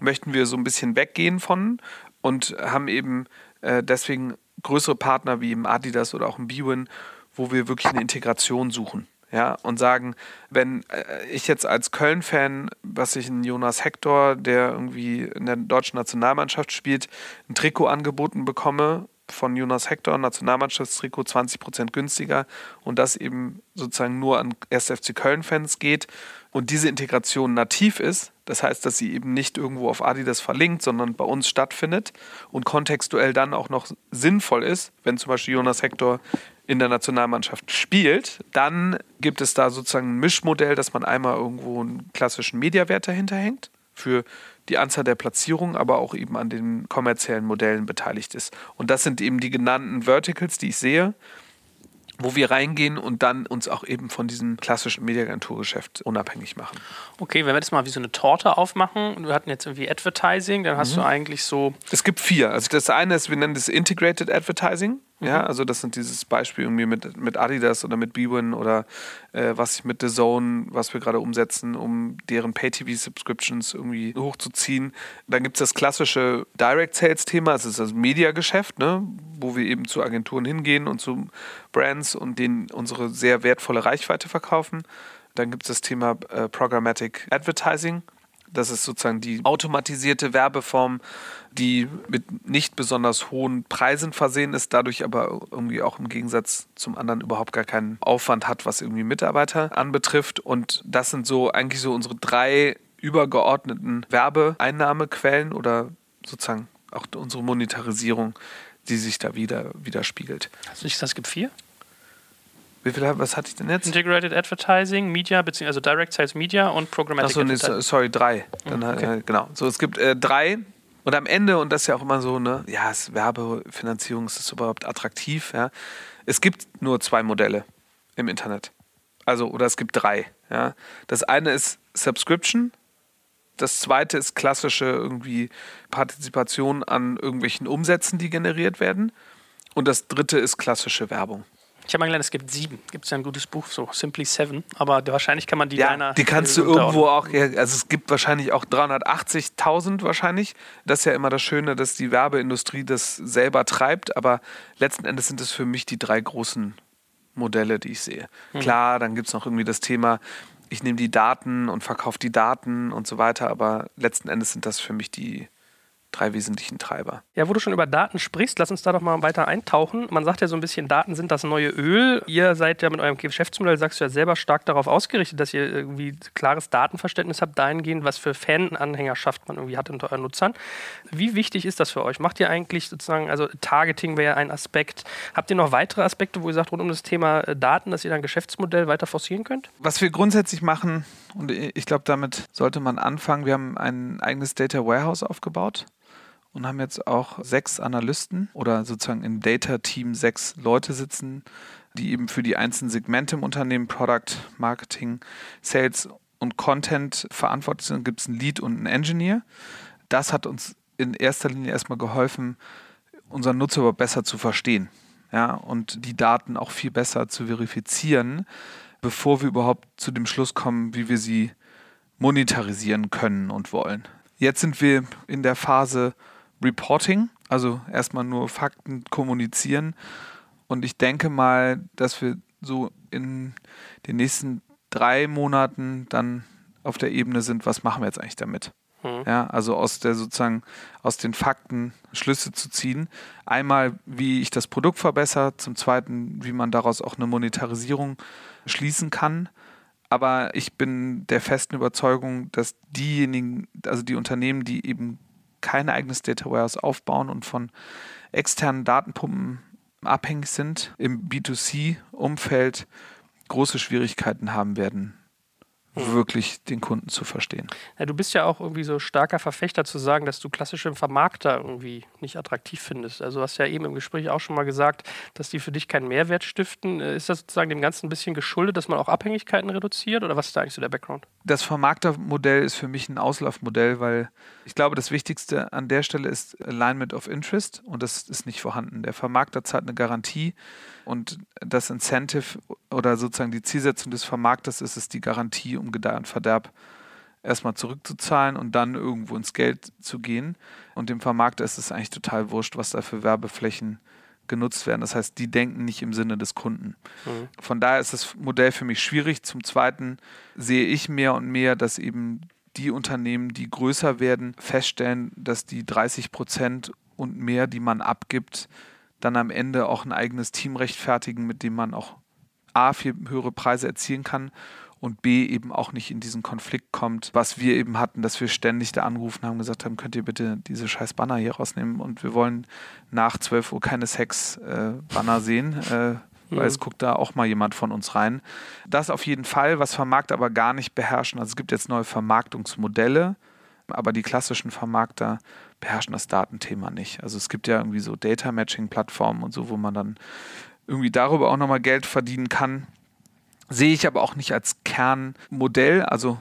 möchten wir so ein bisschen weggehen von und haben eben äh, deswegen größere Partner wie im Adidas oder auch im Bwin, wo wir wirklich eine Integration suchen. Ja, und sagen, wenn äh, ich jetzt als Köln-Fan, was ich einen Jonas Hector, der irgendwie in der deutschen Nationalmannschaft spielt, ein Trikot angeboten bekomme von Jonas Hector, Nationalmannschaftstrikot 20% günstiger und das eben sozusagen nur an 1. FC Köln-Fans geht und diese Integration nativ ist, das heißt, dass sie eben nicht irgendwo auf Adidas verlinkt, sondern bei uns stattfindet und kontextuell dann auch noch sinnvoll ist, wenn zum Beispiel Jonas Hector in der Nationalmannschaft spielt, dann gibt es da sozusagen ein Mischmodell, dass man einmal irgendwo einen klassischen Mediawert dahinter hängt für die Anzahl der Platzierungen, aber auch eben an den kommerziellen Modellen beteiligt ist. Und das sind eben die genannten Verticals, die ich sehe, wo wir reingehen und dann uns auch eben von diesem klassischen Mediaagenturgeschäft unabhängig machen. Okay, wenn wir das mal wie so eine Torte aufmachen, wir hatten jetzt irgendwie Advertising, dann hast du eigentlich so, Es gibt vier. Also das eine ist, wir nennen das Integrated Advertising. Ja, also das sind dieses Beispiel irgendwie mit, mit Adidas oder mit Bwin oder äh, was ich mit The Zone, was wir gerade umsetzen, um deren Pay-TV-Subscriptions irgendwie hochzuziehen. Dann gibt es das klassische Direct-Sales-Thema, das ist das Mediageschäft, ne, wo wir eben zu Agenturen hingehen und zu Brands und denen unsere sehr wertvolle Reichweite verkaufen. Dann gibt es das Thema äh, Programmatic Advertising. Das ist sozusagen die automatisierte Werbeform, die mit nicht besonders hohen Preisen versehen ist, dadurch aber irgendwie auch im Gegensatz zum anderen überhaupt gar keinen Aufwand hat, was irgendwie Mitarbeiter anbetrifft. Und das sind so eigentlich so unsere drei übergeordneten Werbeeinnahmequellen oder sozusagen auch unsere Monetarisierung, die sich da wieder widerspiegelt. hast du nicht gesagt, es gibt vier? Wie viel, was hatte ich denn jetzt? Integrated Advertising, Media, also Direct Sales Media und Programmatic Achso, nee, sorry, drei. Dann, okay. äh, genau. So, es gibt äh, drei. Und am Ende, und das ist ja auch immer so, ne, ja, ist Werbefinanzierung, ist das überhaupt attraktiv? Ja? Es gibt nur zwei Modelle im Internet. Also, oder es gibt drei. Ja? Das eine ist Subscription, das zweite ist klassische irgendwie Partizipation an irgendwelchen Umsätzen, die generiert werden. Und das dritte ist klassische Werbung. Ich habe mal gelernt, es gibt sieben. Gibt es ja ein gutes Buch, so Simply Seven. Aber wahrscheinlich kann man die Ja, deiner. die kannst du irgendwo auch, ja, also es gibt wahrscheinlich auch 380.000 wahrscheinlich. Das ist ja immer das Schöne, dass die Werbeindustrie das selber treibt, aber letzten Endes sind es für mich die drei großen Modelle, die ich sehe. Klar, dann gibt es noch irgendwie das Thema ich nehme die Daten und verkaufe die Daten und so weiter, aber letzten Endes sind das für mich die drei wesentlichen Treiber. Ja, wo du schon über Daten sprichst, lass uns da doch mal weiter eintauchen. Man sagt ja so ein bisschen, Daten sind das neue Öl. Ihr seid ja mit eurem Geschäftsmodell, sagst du ja selber, stark darauf ausgerichtet, dass ihr irgendwie klares Datenverständnis habt, dahingehend, was für Fan-Anhängerschaft man irgendwie hat unter euren Nutzern. Wie wichtig ist das für euch? Macht ihr eigentlich sozusagen, also Targeting wäre ein Aspekt. Habt ihr noch weitere Aspekte, wo ihr sagt, rund um das Thema äh, Daten, dass ihr dann Geschäftsmodell weiter forcieren könnt? Was wir grundsätzlich machen, und ich glaube, damit sollte man anfangen, wir haben ein eigenes Data Warehouse aufgebaut und haben jetzt auch sechs Analysten oder sozusagen im Data-Team sechs Leute sitzen, die eben für die einzelnen Segmente im Unternehmen, Product, Marketing, Sales und Content verantwortlich sind. Gibt es einen Lead und einen Engineer. Das hat uns in erster Linie erstmal geholfen, unseren Nutzer überhaupt besser zu verstehen. Ja, und die Daten auch viel besser zu verifizieren, bevor wir überhaupt zu dem Schluss kommen, wie wir sie monetarisieren können und wollen. Jetzt sind wir in der Phase, Reporting, also erstmal nur Fakten kommunizieren. Und ich denke mal, dass wir so in den nächsten drei Monaten dann auf der Ebene sind, was machen wir jetzt eigentlich damit? Mhm. Ja, also aus der sozusagen aus den Fakten Schlüsse zu ziehen. Einmal, wie ich das Produkt verbessere, zum zweiten, wie man daraus auch eine Monetarisierung schließen kann. Aber ich bin der festen Überzeugung, dass diejenigen, also die Unternehmen, die eben kein eigenes Data Warehouse aufbauen und von externen Datenpumpen abhängig sind, im B2C-Umfeld große Schwierigkeiten haben werden, Mhm. wirklich den Kunden zu verstehen. Ja, du bist ja auch irgendwie so starker Verfechter zu sagen, dass du klassische Vermarkter irgendwie nicht attraktiv findest. Also du hast ja eben im Gespräch auch schon mal gesagt, dass die für dich keinen Mehrwert stiften. Äh, ist das sozusagen dem Ganzen ein bisschen geschuldet, dass man auch Abhängigkeiten reduziert oder was ist da eigentlich so der Background? Das Vermarktermodell ist für mich ein Auslaufmodell, weil ich glaube, das Wichtigste an der Stelle ist Alignment of Interest und das ist nicht vorhanden. Der Vermarkter zahlt eine Garantie und das Incentive oder sozusagen die Zielsetzung des Vermarkters ist es, die Garantie um Gedeih und Verderb erstmal zurückzuzahlen und dann irgendwo ins Geld zu gehen. Und dem Vermarkter ist es eigentlich total wurscht, was da für Werbeflächen genutzt werden. Das heißt, die denken nicht im Sinne des Kunden. Mhm. Von daher ist das Modell für mich schwierig. Zum Zweiten sehe ich mehr und mehr, dass eben die Unternehmen, die größer werden, feststellen, dass die 30 Prozent und mehr, die man abgibt, dann am Ende auch ein eigenes Team rechtfertigen, mit dem man auch A, viel höhere Preise erzielen kann und B, eben auch nicht in diesen Konflikt kommt, was wir eben hatten, dass wir ständig da angerufen haben, gesagt haben, könnt ihr bitte diese scheiß Banner hier rausnehmen und wir wollen nach 12 Uhr keine Sex-Banner äh, sehen. Äh, weil mhm. es guckt da auch mal jemand von uns rein. Das auf jeden Fall, was Vermarkter aber gar nicht beherrschen. Also es gibt jetzt neue Vermarktungsmodelle, aber die klassischen Vermarkter beherrschen das Datenthema nicht. Also es gibt ja irgendwie so Data Matching Plattformen und so, wo man dann irgendwie darüber auch nochmal Geld verdienen kann. Sehe ich aber auch nicht als Kernmodell, also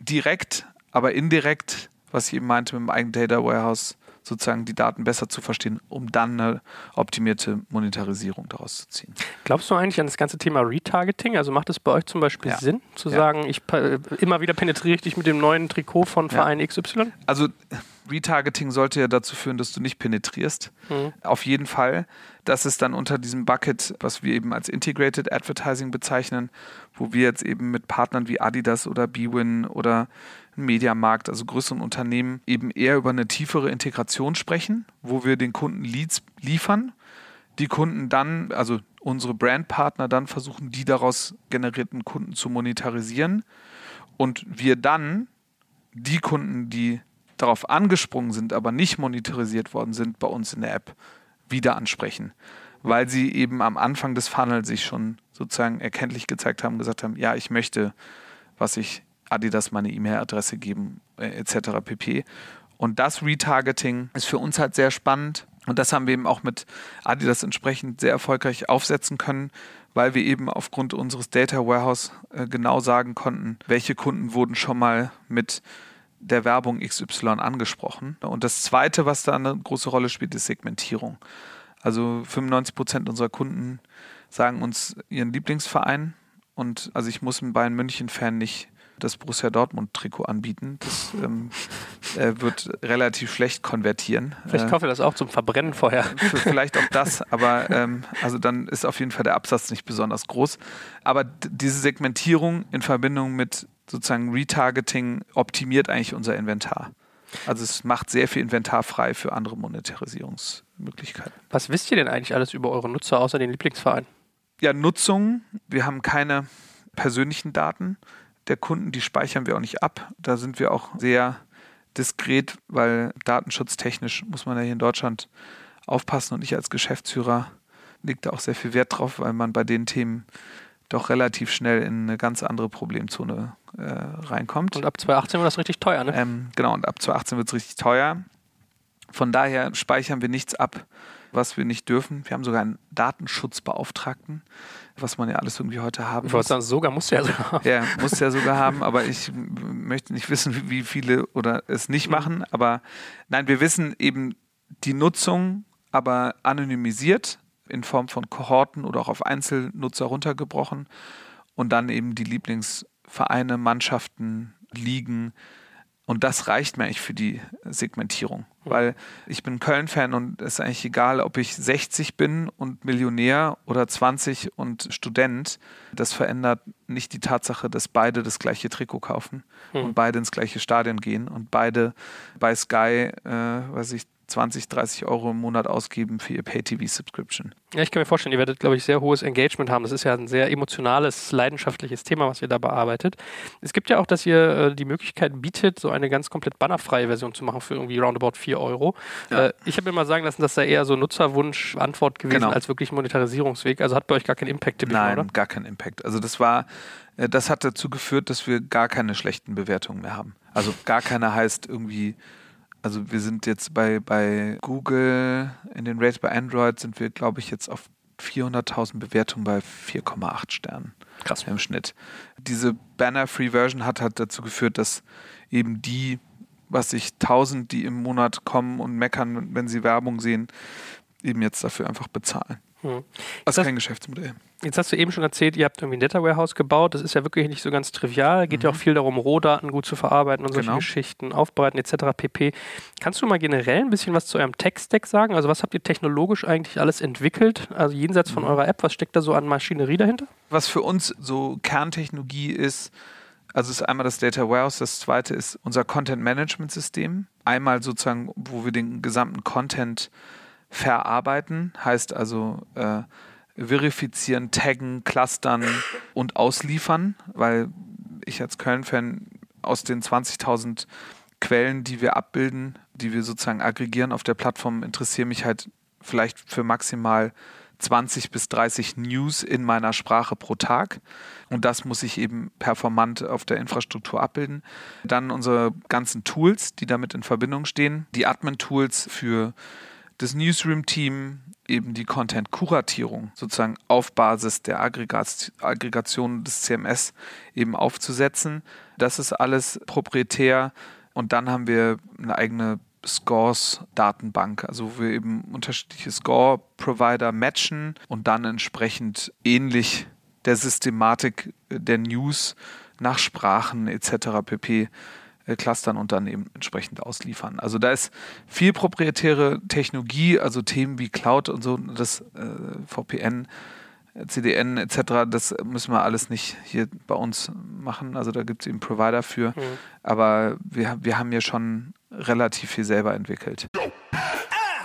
direkt, aber indirekt, was ich eben meinte mit dem eigenen Data Warehouse, sozusagen die Daten besser zu verstehen, um dann eine optimierte Monetarisierung daraus zu ziehen. Glaubst du eigentlich an das ganze Thema Retargeting? Also macht es bei euch zum Beispiel ja. Sinn, zu ja. sagen, ich immer wieder penetriere ich dich mit dem neuen Trikot von Verein ja. XY? Also Retargeting sollte ja dazu führen, dass du nicht penetrierst. Mhm. Auf jeden Fall. Das ist dann unter diesem Bucket, was wir eben als Integrated Advertising bezeichnen, wo wir jetzt eben mit Partnern wie Adidas oder Bwin oder Mediamarkt, also größeren Unternehmen, eben eher über eine tiefere Integration sprechen, wo wir den Kunden Leads liefern. Die Kunden dann, also unsere Brandpartner dann versuchen, die daraus generierten Kunden zu monetarisieren. Und wir dann die Kunden, die darauf angesprungen sind, aber nicht monetarisiert worden sind, bei uns in der App wieder ansprechen. Weil sie eben am Anfang des Funnels sich schon sozusagen erkenntlich gezeigt haben, gesagt haben, ja, ich möchte, was ich Adidas meine E-Mail-Adresse geben, äh, etc. pp. Und das Retargeting ist für uns halt sehr spannend. Und das haben wir eben auch mit Adidas entsprechend sehr erfolgreich aufsetzen können, weil wir eben aufgrund unseres Data Warehouse äh, genau sagen konnten, welche Kunden wurden schon mal mit der Werbung XY angesprochen. Und das Zweite, was da eine große Rolle spielt, ist Segmentierung. Also 95 Prozent unserer Kunden sagen uns ihren Lieblingsverein. Und also ich muss ein Bayern München-Fan nicht das Borussia Dortmund-Trikot anbieten. Das ähm, äh, wird relativ schlecht konvertieren. Vielleicht Äh, kauft ihr das auch zum Verbrennen vorher. vielleicht auch das, aber ähm, also dann ist auf jeden Fall der Absatz nicht besonders groß. Aber diese Segmentierung in Verbindung mit sozusagen Retargeting optimiert eigentlich unser Inventar. Also es macht sehr viel Inventar frei für andere Monetarisierungsmöglichkeiten. Was wisst ihr denn eigentlich alles über eure Nutzer außer den Lieblingsverein? Ja, Nutzung. Wir haben keine persönlichen Daten der Kunden, die speichern wir auch nicht ab. Da sind wir auch sehr diskret, weil datenschutztechnisch muss man ja hier in Deutschland aufpassen und ich als Geschäftsführer lege da auch sehr viel Wert drauf, weil man bei den Themen doch relativ schnell in eine ganz andere Problemzone äh, reinkommt. Und ab 2018 war das richtig teuer, ne? Ähm, genau, und ab 2018 wird es richtig teuer. Von daher speichern wir nichts ab, was wir nicht dürfen. Wir haben sogar einen Datenschutzbeauftragten, was man ja alles irgendwie heute haben Ich wollte sagen, sogar musst du ja so haben. ja, muss ja sogar haben, aber ich möchte nicht wissen, wie- wie viele oder es nicht machen. Aber nein, wir wissen eben die Nutzung, aber anonymisiert in Form von Kohorten oder auch auf Einzelnutzer runtergebrochen und dann eben die Lieblingsvereine, Mannschaften, Ligen. Und das reicht mir eigentlich für die Segmentierung. Weil ich bin Köln-Fan und es ist eigentlich egal, ob ich 60 bin und Millionär oder 20 und Student. Das verändert nicht die Tatsache, dass beide das gleiche Trikot kaufen und beide ins gleiche Stadion gehen und beide bei Sky, äh, weiß ich, 20, 30 Euro im Monat ausgeben für ihr Pay-TV-Subscription. Ja, ich kann mir vorstellen, ihr werdet, glaube ich, sehr hohes Engagement haben. Das ist ja ein sehr emotionales, leidenschaftliches Thema, was ihr da bearbeitet. Es gibt ja auch, dass ihr äh, die Möglichkeit bietet, so eine ganz komplett bannerfreie Version zu machen für irgendwie roundabout 4 Euro. Ja. Äh, ich habe mir mal sagen lassen, dass da eher so Nutzerwunsch-Antwort gewesen Genau. als wirklich Monetarisierungsweg. Also hat bei euch gar keinen Impact, Nein, oder? gar keinen Impact. Also das war, äh, das hat dazu geführt, dass wir gar keine schlechten Bewertungen mehr haben. Also gar keine heißt irgendwie, also wir sind jetzt bei, bei Google, in den Rates bei Android sind wir, glaube ich, jetzt auf 400.000 Bewertungen bei 4,8 Sternen Krass. im Schnitt. Diese Banner-Free-Version hat halt dazu geführt, dass eben die, was ich 1000, die im Monat kommen und meckern, wenn sie Werbung sehen, eben jetzt dafür einfach bezahlen. Hm. Das ist kein Geschäftsmodell. Jetzt hast du eben schon erzählt, ihr habt irgendwie ein Data Warehouse gebaut. Das ist ja wirklich nicht so ganz trivial. Geht ja auch viel darum, Rohdaten gut zu verarbeiten und solche Genau. Geschichten, aufbereiten etc. pp. Kannst du mal generell ein bisschen was zu eurem Tech-Stack sagen? Also was habt ihr technologisch eigentlich alles entwickelt? Also jenseits von eurer App, was steckt da so an Maschinerie dahinter? was für uns so Kerntechnologie ist, also ist einmal das Data Warehouse, das zweite ist unser Content Management System. Einmal sozusagen, wo wir den gesamten Content verarbeiten, heißt also äh, verifizieren, taggen, clustern und ausliefern, weil ich als Köln-Fan aus den 20.000 Quellen, die wir abbilden, die wir sozusagen aggregieren auf der Plattform, interessiere mich halt vielleicht für maximal 20 bis 30 News in meiner Sprache pro Tag. Und das muss ich eben performant auf der Infrastruktur abbilden. Dann unsere ganzen Tools, die damit in Verbindung stehen. Die Admin-Tools für das Newsroom-Team, eben die Content-Kuratierung sozusagen auf Basis der Aggregat Aggregation des CMS eben aufzusetzen. Das ist alles proprietär. Und dann haben wir eine eigene Scores-Datenbank, also wo wir eben unterschiedliche Score-Provider matchen und dann entsprechend ähnlich der Systematik der News nach Sprachen etc. pp. Äh, clustern und dann eben entsprechend ausliefern. Also da ist viel proprietäre Technologie, also Themen wie Cloud und so, das äh, VPN, CDN etc., das müssen wir alles nicht hier bei uns machen. Also da gibt es eben Provider für. Aber wir, wir haben ja schon relativ viel selber entwickelt.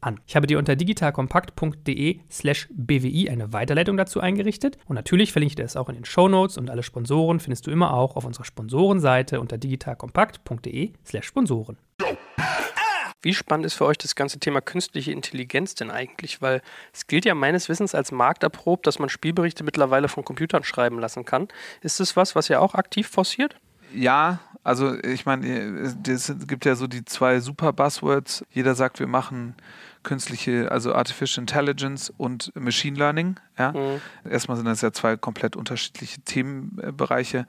an. Ich habe dir unter digitalkompakt.de slash BWI eine Weiterleitung dazu eingerichtet und natürlich verlinke ich dir das auch in den Show Notes und alle Sponsoren findest du immer auch auf unserer Sponsorenseite unter digitalkompakt.de slash Sponsoren. Wie spannend ist für euch das ganze Thema künstliche Intelligenz denn eigentlich? Weil es gilt ja meines Wissens als markterprobt, dass man Spielberichte mittlerweile von Computern schreiben lassen kann. Ist das was, was ihr auch aktiv forciert? Ja, also ich meine, es gibt ja so die zwei super Buzzwords. Jeder sagt, wir machen künstliche, also Artificial Intelligence und Machine Learning. Ja? Mhm. Erstmal sind das ja zwei komplett unterschiedliche Themenbereiche.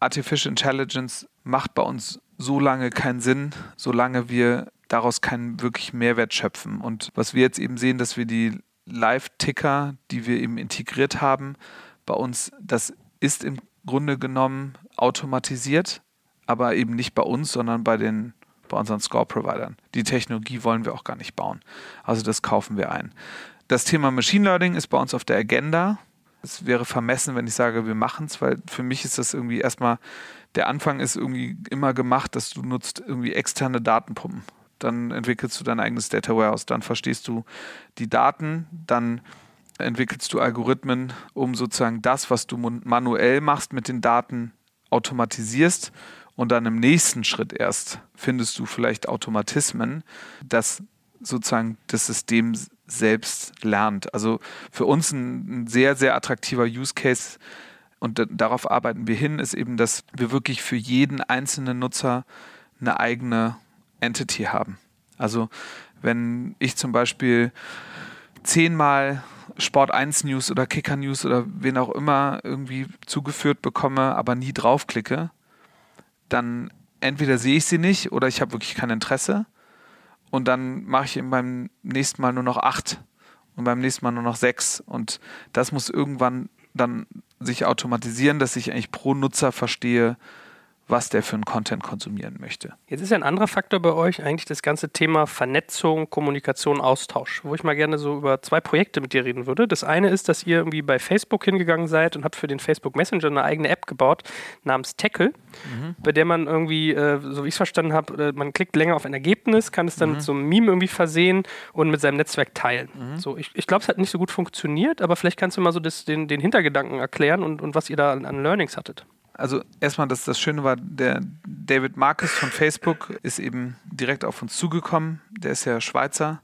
Artificial Intelligence macht bei uns so lange keinen Sinn, solange wir daraus keinen wirklich Mehrwert schöpfen. Und was wir jetzt eben sehen, dass wir die Live-Ticker, die wir eben integriert haben, bei uns, das ist im Grunde genommen automatisiert, aber eben nicht bei uns, sondern bei den bei unseren Score-Providern. Die Technologie wollen wir auch gar nicht bauen. Also das kaufen wir ein. Das Thema Machine Learning ist bei uns auf der Agenda. Es wäre vermessen, wenn ich sage, wir machen es, weil für mich ist das irgendwie erstmal, der Anfang ist irgendwie immer gemacht, dass du nutzt irgendwie externe Datenpumpen dann entwickelst du dein eigenes Data Warehouse, dann verstehst du die Daten, dann entwickelst du Algorithmen, um sozusagen das, was du manuell machst mit den Daten, automatisierst und dann im nächsten Schritt erst findest du vielleicht Automatismen, dass sozusagen das System selbst lernt. Also für uns ein, ein sehr, sehr attraktiver Use Case und darauf arbeiten wir hin, ist eben, dass wir wirklich für jeden einzelnen Nutzer eine eigene Entity haben. Also wenn ich zum Beispiel zehnmal Sport 1 News oder Kicker News oder wen auch immer irgendwie zugeführt bekomme, aber nie draufklicke, dann entweder sehe ich sie nicht oder ich habe wirklich kein Interesse. Und dann mache ich eben beim nächsten Mal nur noch acht und beim nächsten Mal nur noch sechs. Und das muss irgendwann dann sich automatisieren, dass ich eigentlich pro Nutzer verstehe, was der für einen Content konsumieren möchte. Jetzt ist ja ein anderer Faktor bei euch eigentlich das ganze Thema Vernetzung, Kommunikation, Austausch, wo ich mal gerne so über zwei Projekte mit dir reden würde. Das eine ist, dass ihr irgendwie bei Facebook hingegangen seid und habt für den Facebook Messenger eine eigene App gebaut namens Tackle, mhm. bei der man irgendwie, äh, so wie ich es verstanden habe, äh, man klickt länger auf ein Ergebnis, kann es dann mhm. mit so einem Meme irgendwie versehen und mit seinem Netzwerk teilen. Mhm. So, ich, ich glaube, es hat nicht so gut funktioniert, aber vielleicht kannst du mal so das, den, den Hintergedanken erklären und, und was ihr da an, an Learnings hattet also erstmal, das, das Schöne war, der David Marcus von Facebook ist eben direkt auf uns zugekommen. Der ist ja Schweizer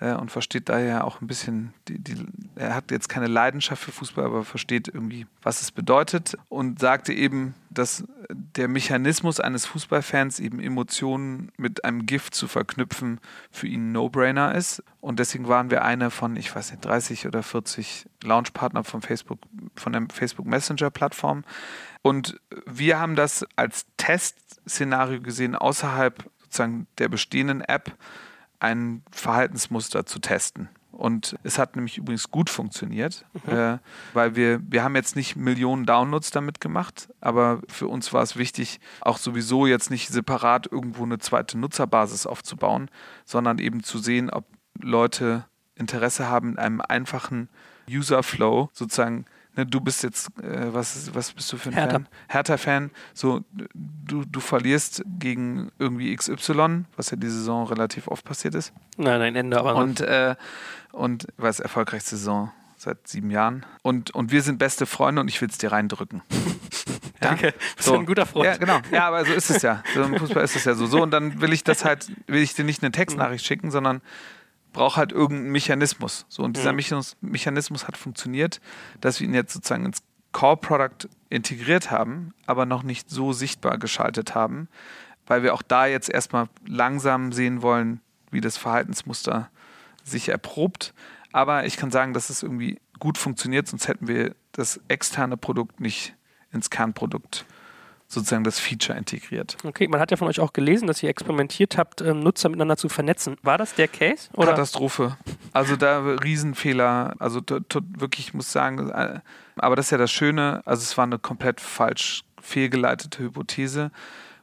äh, und versteht daher auch ein bisschen, die, die, er hat jetzt keine Leidenschaft für Fußball, aber versteht irgendwie, was es bedeutet und sagte eben, dass der Mechanismus eines Fußballfans eben Emotionen mit einem Gift zu verknüpfen für ihn No-Brainer ist. Und deswegen waren wir eine von, ich weiß nicht, 30 oder 40 Launchpartner von Facebook, von der Facebook Messenger-Plattform. Und wir haben das als Testszenario gesehen, außerhalb sozusagen der bestehenden App ein Verhaltensmuster zu testen. Und es hat nämlich übrigens gut funktioniert, mhm. äh, weil wir, wir haben jetzt nicht Millionen Downloads damit gemacht, aber für uns war es wichtig, auch sowieso jetzt nicht separat irgendwo eine zweite Nutzerbasis aufzubauen, sondern eben zu sehen, ob Leute Interesse haben, in einem einfachen User-Flow sozusagen ne, du bist jetzt, äh, was, was bist du für ein Hertha. Fan? Hertha-Fan. So, du, du verlierst gegen irgendwie XY, was ja die Saison relativ oft passiert ist. Nein, nein, Ende aber. Und, äh, und was erfolgreichste Saison seit sieben Jahren. Und, und wir sind beste Freunde und ich will es dir reindrücken. Ja? Danke, bist so. ein guter Freund. Ja, genau. Ja, aber so ist es ja. So Im Fußball ist es ja so. So, und dann will ich das halt, will ich dir nicht eine Textnachricht schicken, sondern braucht halt irgendeinen Mechanismus. So, und dieser mhm. Mechanismus hat funktioniert, dass wir ihn jetzt sozusagen ins Core-Product integriert haben, aber noch nicht so sichtbar geschaltet haben, weil wir auch da jetzt erstmal langsam sehen wollen, wie das Verhaltensmuster sich erprobt. Aber ich kann sagen, dass es irgendwie gut funktioniert, sonst hätten wir das externe Produkt nicht ins Kernprodukt sozusagen das Feature integriert. Okay, man hat ja von euch auch gelesen, dass ihr experimentiert habt, ähm, Nutzer miteinander zu vernetzen. War das der Case? Oder? Katastrophe. Also da Riesenfehler. Also wirklich, ich muss sagen, äh, aber das ist ja das Schöne, also es war eine komplett falsch fehlgeleitete Hypothese,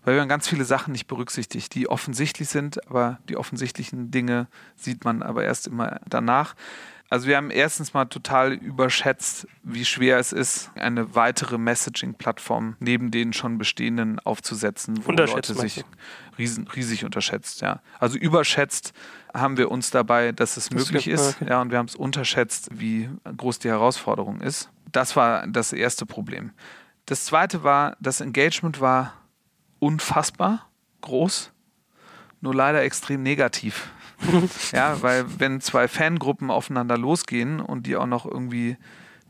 weil wir haben ganz viele Sachen nicht berücksichtigt, die offensichtlich sind, aber die offensichtlichen Dinge sieht man aber erst immer danach. Also wir haben erstens mal total überschätzt, wie schwer es ist, eine weitere Messaging-Plattform neben den schon bestehenden aufzusetzen, wo Leute sich riesen, riesig unterschätzt. Ja. Also überschätzt haben wir uns dabei, dass es das möglich ist, okay. ja, und wir haben es unterschätzt, wie groß die Herausforderung ist. Das war das erste Problem. Das zweite war, das Engagement war unfassbar groß, nur leider extrem negativ ja, weil wenn zwei Fangruppen aufeinander losgehen und die auch noch irgendwie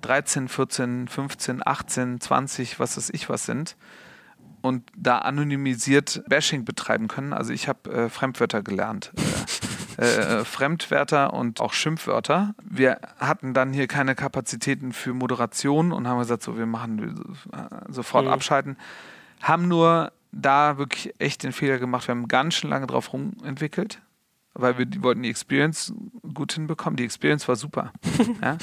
13, 14, 15, 18, 20, was weiß ich was sind und da anonymisiert Bashing betreiben können. Also ich habe äh, Fremdwörter gelernt. Äh, äh, Fremdwörter und auch Schimpfwörter. Wir hatten dann hier keine Kapazitäten für Moderation und haben gesagt, so wir machen äh, sofort mhm. abschalten. Haben nur da wirklich echt den Fehler gemacht. Wir haben ganz schön lange drauf rumentwickelt weil wir die wollten die Experience gut hinbekommen. Die Experience war super. ja?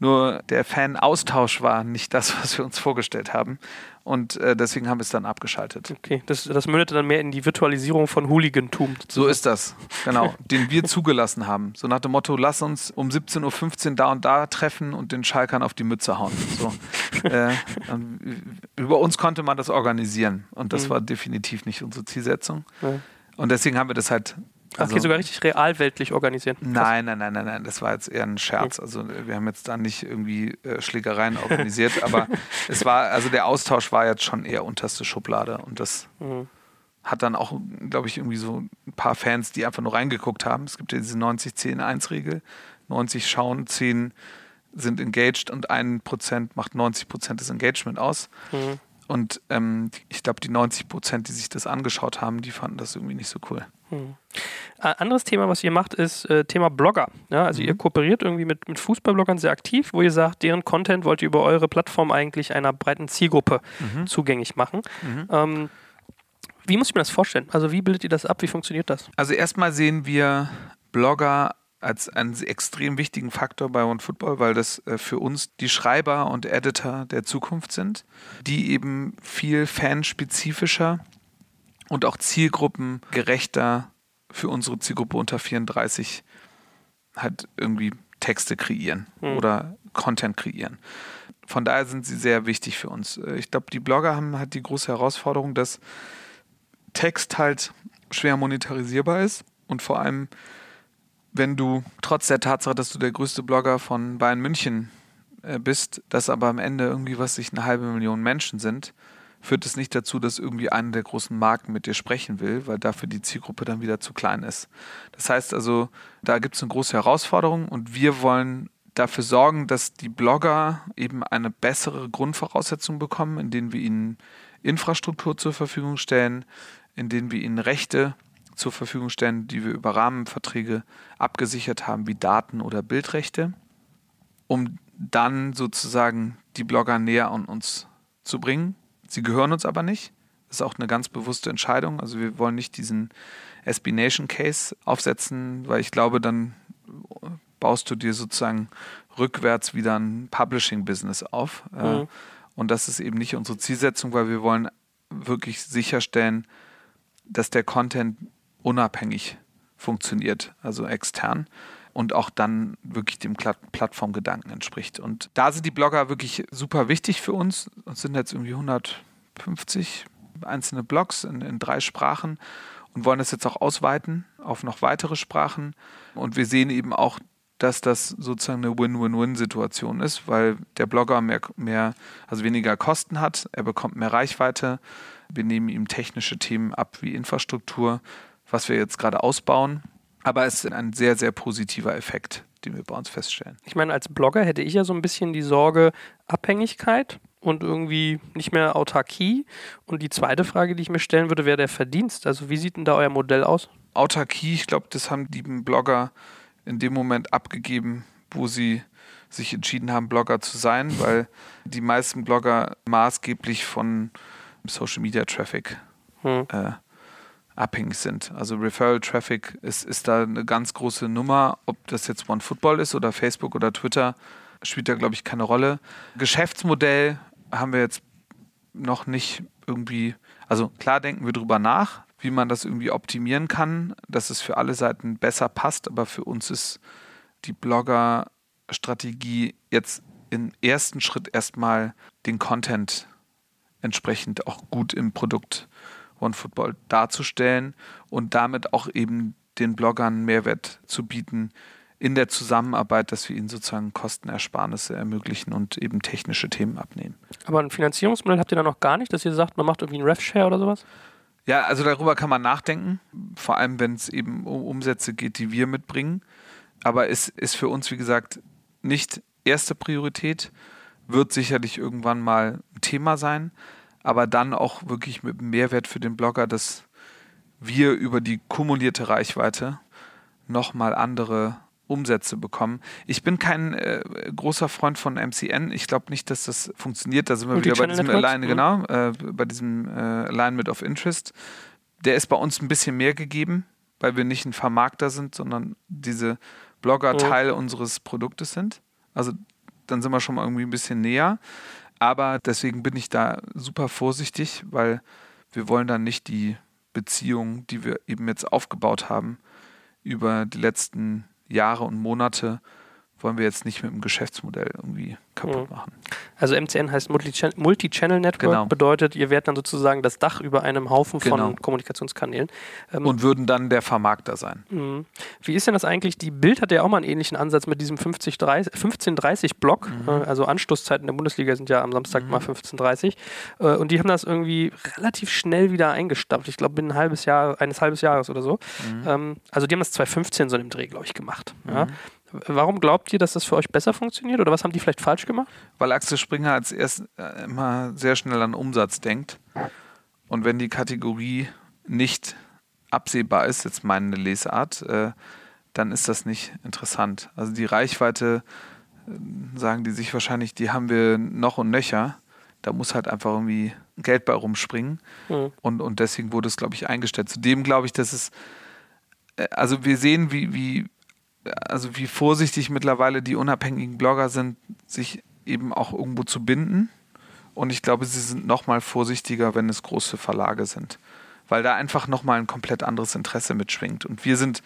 Nur der Fan-Austausch war nicht das, was wir uns vorgestellt haben. Und äh, deswegen haben wir es dann abgeschaltet. Okay, das, das mündete dann mehr in die Virtualisierung von Hooligantum. So ist das, genau. den wir zugelassen haben. So nach dem Motto, lass uns um 17.15 Uhr da und da treffen und den Schalkern auf die Mütze hauen. So. äh, über uns konnte man das organisieren. Und das mhm. war definitiv nicht unsere Zielsetzung. Ja. Und deswegen haben wir das halt also, okay, sogar richtig realweltlich organisieren. Nein, nein, nein, nein, nein, das war jetzt eher ein Scherz. Also wir haben jetzt da nicht irgendwie äh, Schlägereien organisiert, aber es war, also der Austausch war jetzt schon eher unterste Schublade und das mhm. hat dann auch, glaube ich, irgendwie so ein paar Fans, die einfach nur reingeguckt haben. Es gibt ja diese 90-10-1-Regel. 90 schauen, 10 sind engaged und 1% macht 90% des Engagement aus. Mhm. Und ähm, ich glaube, die 90 Prozent, die sich das angeschaut haben, die fanden das irgendwie nicht so cool. Hm. Ein anderes Thema, was ihr macht, ist äh, Thema Blogger. Ja, also mhm. ihr kooperiert irgendwie mit, mit Fußballbloggern sehr aktiv, wo ihr sagt, deren Content wollt ihr über eure Plattform eigentlich einer breiten Zielgruppe mhm. zugänglich machen. Mhm. Ähm, wie muss ich mir das vorstellen? Also wie bildet ihr das ab? Wie funktioniert das? Also erstmal sehen wir Blogger als einen extrem wichtigen Faktor bei OneFootball, weil das äh, für uns die Schreiber und Editor der Zukunft sind, die eben viel fanspezifischer und auch zielgruppengerechter für unsere Zielgruppe unter 34 halt irgendwie Texte kreieren mhm. oder Content kreieren. Von daher sind sie sehr wichtig für uns. Äh, ich glaube, die Blogger haben halt die große Herausforderung, dass Text halt schwer monetarisierbar ist und vor allem wenn du trotz der Tatsache, dass du der größte Blogger von Bayern München äh, bist, dass aber am Ende irgendwie was sich eine halbe Million Menschen sind, führt es nicht dazu, dass irgendwie eine der großen Marken mit dir sprechen will, weil dafür die Zielgruppe dann wieder zu klein ist. Das heißt also, da gibt es eine große Herausforderung und wir wollen dafür sorgen, dass die Blogger eben eine bessere Grundvoraussetzung bekommen, indem wir ihnen Infrastruktur zur Verfügung stellen, indem wir ihnen Rechte zur Verfügung stellen, die wir über Rahmenverträge abgesichert haben, wie Daten- oder Bildrechte, um dann sozusagen die Blogger näher an uns zu bringen. Sie gehören uns aber nicht. Das ist auch eine ganz bewusste Entscheidung. Also wir wollen nicht diesen SB Nation Case aufsetzen, weil ich glaube, dann baust du dir sozusagen rückwärts wieder ein Publishing-Business auf. Äh, mhm. Und das ist eben nicht unsere Zielsetzung, weil wir wollen wirklich sicherstellen, dass der Content unabhängig funktioniert, also extern und auch dann wirklich dem Plattformgedanken entspricht. Und da sind die Blogger wirklich super wichtig für uns. Es sind jetzt irgendwie 150 einzelne Blogs in, in drei Sprachen und wollen das jetzt auch ausweiten auf noch weitere Sprachen. Und wir sehen eben auch, dass das sozusagen eine Win-Win-Win-Situation ist, weil der Blogger mehr, mehr, also weniger Kosten hat, er bekommt mehr Reichweite, wir nehmen ihm technische Themen ab wie Infrastruktur, was wir jetzt gerade ausbauen. Aber es ist ein sehr, sehr positiver Effekt, den wir bei uns feststellen. Ich meine, als Blogger hätte ich ja so ein bisschen die Sorge Abhängigkeit und irgendwie nicht mehr Autarkie. Und die zweite Frage, die ich mir stellen würde, wäre der Verdienst. Also wie sieht denn da euer Modell aus? Autarkie, ich glaube, das haben die Blogger in dem Moment abgegeben, wo sie sich entschieden haben, Blogger zu sein, weil die meisten Blogger maßgeblich von Social Media Traffic Hm. äh, abhängig sind. Also Referral Traffic ist, ist da eine ganz große Nummer. Ob das jetzt OneFootball ist oder Facebook oder Twitter, spielt da, glaube ich, keine Rolle. Geschäftsmodell haben wir jetzt noch nicht irgendwie, also klar denken wir drüber nach, wie man das irgendwie optimieren kann, dass es für alle Seiten besser passt, aber für uns ist die Blogger-Strategie jetzt im ersten Schritt erstmal den Content entsprechend auch gut im Produkt OneFootball darzustellen und damit auch eben den Bloggern Mehrwert zu bieten in der Zusammenarbeit, dass wir ihnen sozusagen Kostenersparnisse ermöglichen und eben technische Themen abnehmen. Aber ein Finanzierungsmodell habt ihr da noch gar nicht, dass ihr sagt, man macht irgendwie einen Rev-Share oder sowas? Ja, also darüber kann man nachdenken, vor allem wenn es eben um Umsätze geht, die wir mitbringen. Aber es ist für uns, wie gesagt, nicht erste Priorität, wird sicherlich irgendwann mal ein Thema sein, aber dann auch wirklich mit Mehrwert für den Blogger, dass wir über die kumulierte Reichweite nochmal andere Umsätze bekommen. Ich bin kein äh, großer Freund von MCN. Ich glaube nicht, dass das funktioniert. Da sind wir wieder bei diesem? Alleine, Mhm. genau, äh, bei diesem äh, Alignment of Interest. Der ist bei uns ein bisschen mehr gegeben, weil wir nicht ein Vermarkter sind, sondern diese Blogger Mhm. Teil unseres Produktes sind. Also dann sind wir schon mal irgendwie ein bisschen näher. Aber deswegen bin ich da super vorsichtig, weil wir wollen dann nicht die Beziehung, die wir eben jetzt aufgebaut haben, über die letzten Jahre und Monate, wollen wir jetzt nicht mit dem Geschäftsmodell irgendwie kaputt Mhm. machen. Also MCN heißt Multi-Chan- Multi-Channel Network, Genau. bedeutet, ihr werdet dann sozusagen das Dach über einem Haufen von Genau. Kommunikationskanälen. Ähm, Und würden dann der Vermarkter sein. Mhm. Wie ist denn das eigentlich? Die Bild hat ja auch mal einen ähnlichen Ansatz mit diesem 50, 30, 1530 Block. Mhm. Äh, Also Anstoßzeiten der Bundesliga sind ja am Samstag mal 1530. Äh, Und die haben das irgendwie relativ schnell wieder eingestampft. Ich glaube, binnen ein halbes Jahr, eines halbes Jahres oder so. Mhm. Ähm, Also die haben das 2015 so im Dreh, glaube ich, gemacht. Ja. Warum glaubt ihr, dass das für euch besser funktioniert? Oder was haben die vielleicht falsch gemacht? Weil Axel Springer als erst äh, immer sehr schnell an Umsatz denkt. Und wenn die Kategorie nicht absehbar ist, jetzt meine Lesart, äh, dann ist das nicht interessant. Also die Reichweite, äh, sagen die sich wahrscheinlich, die haben wir noch und nöcher. Da muss halt einfach irgendwie Geld bei rumspringen. Mhm. Und, und deswegen wurde es, glaube ich, eingestellt. Zudem glaube ich, dass es, äh, also wir sehen, wie, wie, also wie vorsichtig mittlerweile die unabhängigen Blogger sind, sich eben auch irgendwo zu binden. Und ich glaube, sie sind noch mal vorsichtiger, wenn es große Verlage sind. Weil da einfach noch mal ein komplett anderes Interesse mitschwingt. Und wir sind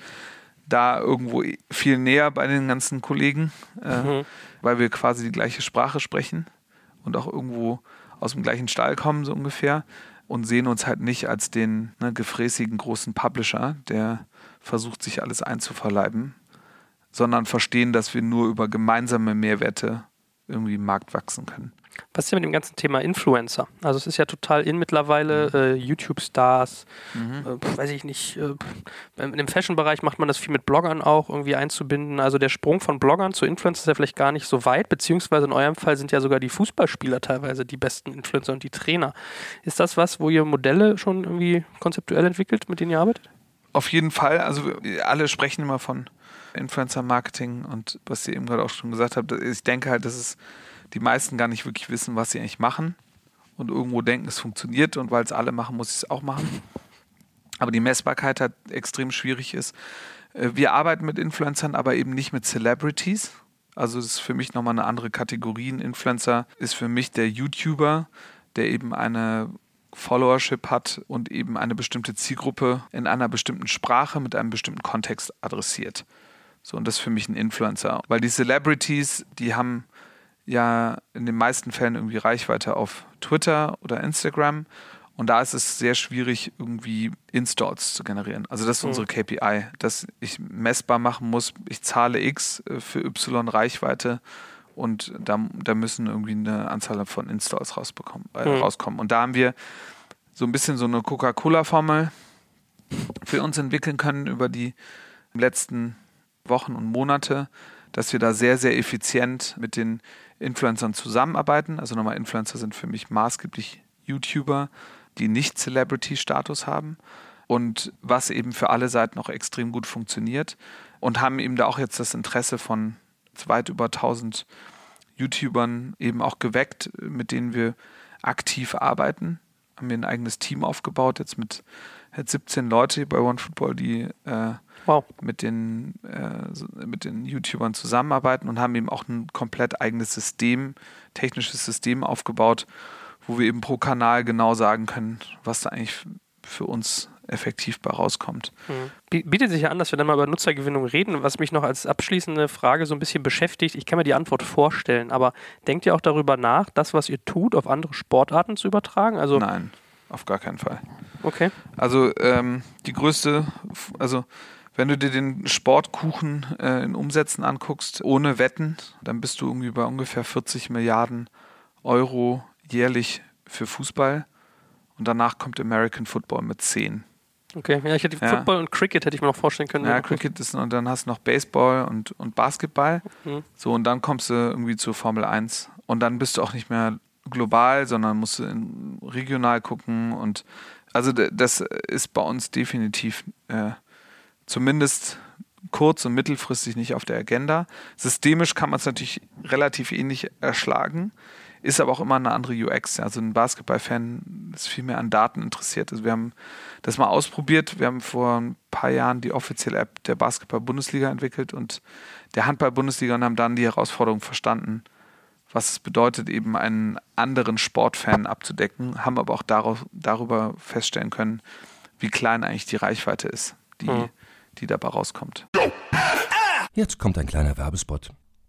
da irgendwo viel näher bei den ganzen Kollegen, äh, Mhm. weil wir quasi die gleiche Sprache sprechen und auch irgendwo aus dem gleichen Stall kommen, so ungefähr. Und sehen uns halt nicht als den ne, gefräßigen großen Publisher, der versucht, sich alles einzuverleiben, sondern verstehen, dass wir nur über gemeinsame Mehrwerte irgendwie im Markt wachsen können. Was ist denn mit dem ganzen Thema Influencer? Also es ist ja total in mittlerweile, äh, YouTube-Stars, äh, pf, weiß ich nicht, äh, im Fashion-Bereich macht man das viel mit Bloggern auch irgendwie einzubinden. Also der Sprung von Bloggern zu Influencern ist ja vielleicht gar nicht so weit, beziehungsweise in eurem Fall sind ja sogar die Fußballspieler teilweise die besten Influencer und die Trainer. Ist das was, wo ihr Modelle schon irgendwie konzeptuell entwickelt, mit denen ihr arbeitet? Auf jeden Fall, also alle sprechen immer von Influencer-Marketing und was ihr eben gerade auch schon gesagt habt, ich denke halt, dass es die meisten gar nicht wirklich wissen, was sie eigentlich machen und irgendwo denken, es funktioniert und weil es alle machen, muss ich es auch machen. Aber die Messbarkeit halt extrem schwierig ist. Äh, Wir arbeiten mit Influencern, aber eben nicht mit Celebrities. Also das ist für mich nochmal eine andere Kategorie. Ein Influencer ist für mich der YouTuber, der eben eine Followership hat und eben eine bestimmte Zielgruppe in einer bestimmten Sprache mit einem bestimmten Kontext adressiert. So, und das ist für mich ein Influencer. Weil die Celebrities, die haben ja in den meisten Fällen irgendwie Reichweite auf Twitter oder Instagram. Und da ist es sehr schwierig, irgendwie Installs zu generieren. Also das ist Mhm. unsere KPI, dass ich messbar machen muss, ich zahle X äh, für Y Reichweite und da, da müssen irgendwie eine Anzahl von Installs rausbekommen, äh, Mhm. rauskommen. Und da haben wir so ein bisschen so eine Coca-Cola-Formel für uns entwickeln können über die letzten Wochen und Monate, dass wir da sehr, sehr effizient mit den Influencern zusammenarbeiten. Also nochmal, Influencer sind für mich maßgeblich YouTuber, die nicht Celebrity-Status haben und was eben für alle Seiten auch extrem gut funktioniert und haben eben da auch jetzt das Interesse von weit über 1000 YouTubern eben auch geweckt, mit denen wir aktiv arbeiten. haben wir ein eigenes Team aufgebaut, jetzt mit, mit 17 Leute bei OneFootball, die äh, Wow. mit den, äh, mit den YouTubern zusammenarbeiten und haben eben auch ein komplett eigenes System, technisches System aufgebaut, wo wir eben pro Kanal genau sagen können, was da eigentlich für uns effektiv bei rauskommt. Bi- Bietet sich ja an, dass wir dann mal über Nutzergewinnung reden. Was mich noch als abschließende Frage so ein bisschen beschäftigt, ich kann mir die Antwort vorstellen, aber denkt ihr auch darüber nach, das, was ihr tut, auf andere Sportarten zu übertragen? Also, Nein, auf gar keinen Fall. okay. Also ähm, die größte, also wenn du dir den Sportkuchen äh, in Umsätzen anguckst, ohne Wetten, dann bist du irgendwie bei ungefähr 40 Milliarden Euro jährlich für Fußball. Und danach kommt American Football mit 10. Okay, ja, ich hätte Ja. Football und Cricket hätte ich mir noch vorstellen können. Ja, Cricket ist und dann hast du noch Baseball und, und Basketball. Mhm. So, und dann kommst du irgendwie zur Formel 1. Und dann bist du auch nicht mehr global, sondern musst du regional gucken. Und also das ist bei uns definitiv äh, zumindest kurz- und mittelfristig nicht auf der Agenda. Systemisch kann man es natürlich relativ ähnlich erschlagen, ist aber auch immer eine andere UX. Also ein Basketball-Fan ist viel mehr an Daten interessiert. Also wir haben das mal ausprobiert. Wir haben vor ein paar Jahren die offizielle App der Basketball-Bundesliga entwickelt und der Handball-Bundesliga und haben dann die Herausforderung verstanden, was es bedeutet, eben einen anderen Sportfan abzudecken, haben aber auch darauf, darüber feststellen können, wie klein eigentlich die Reichweite ist, die, Mhm. die dabei rauskommt. Jetzt kommt ein kleiner Werbespot.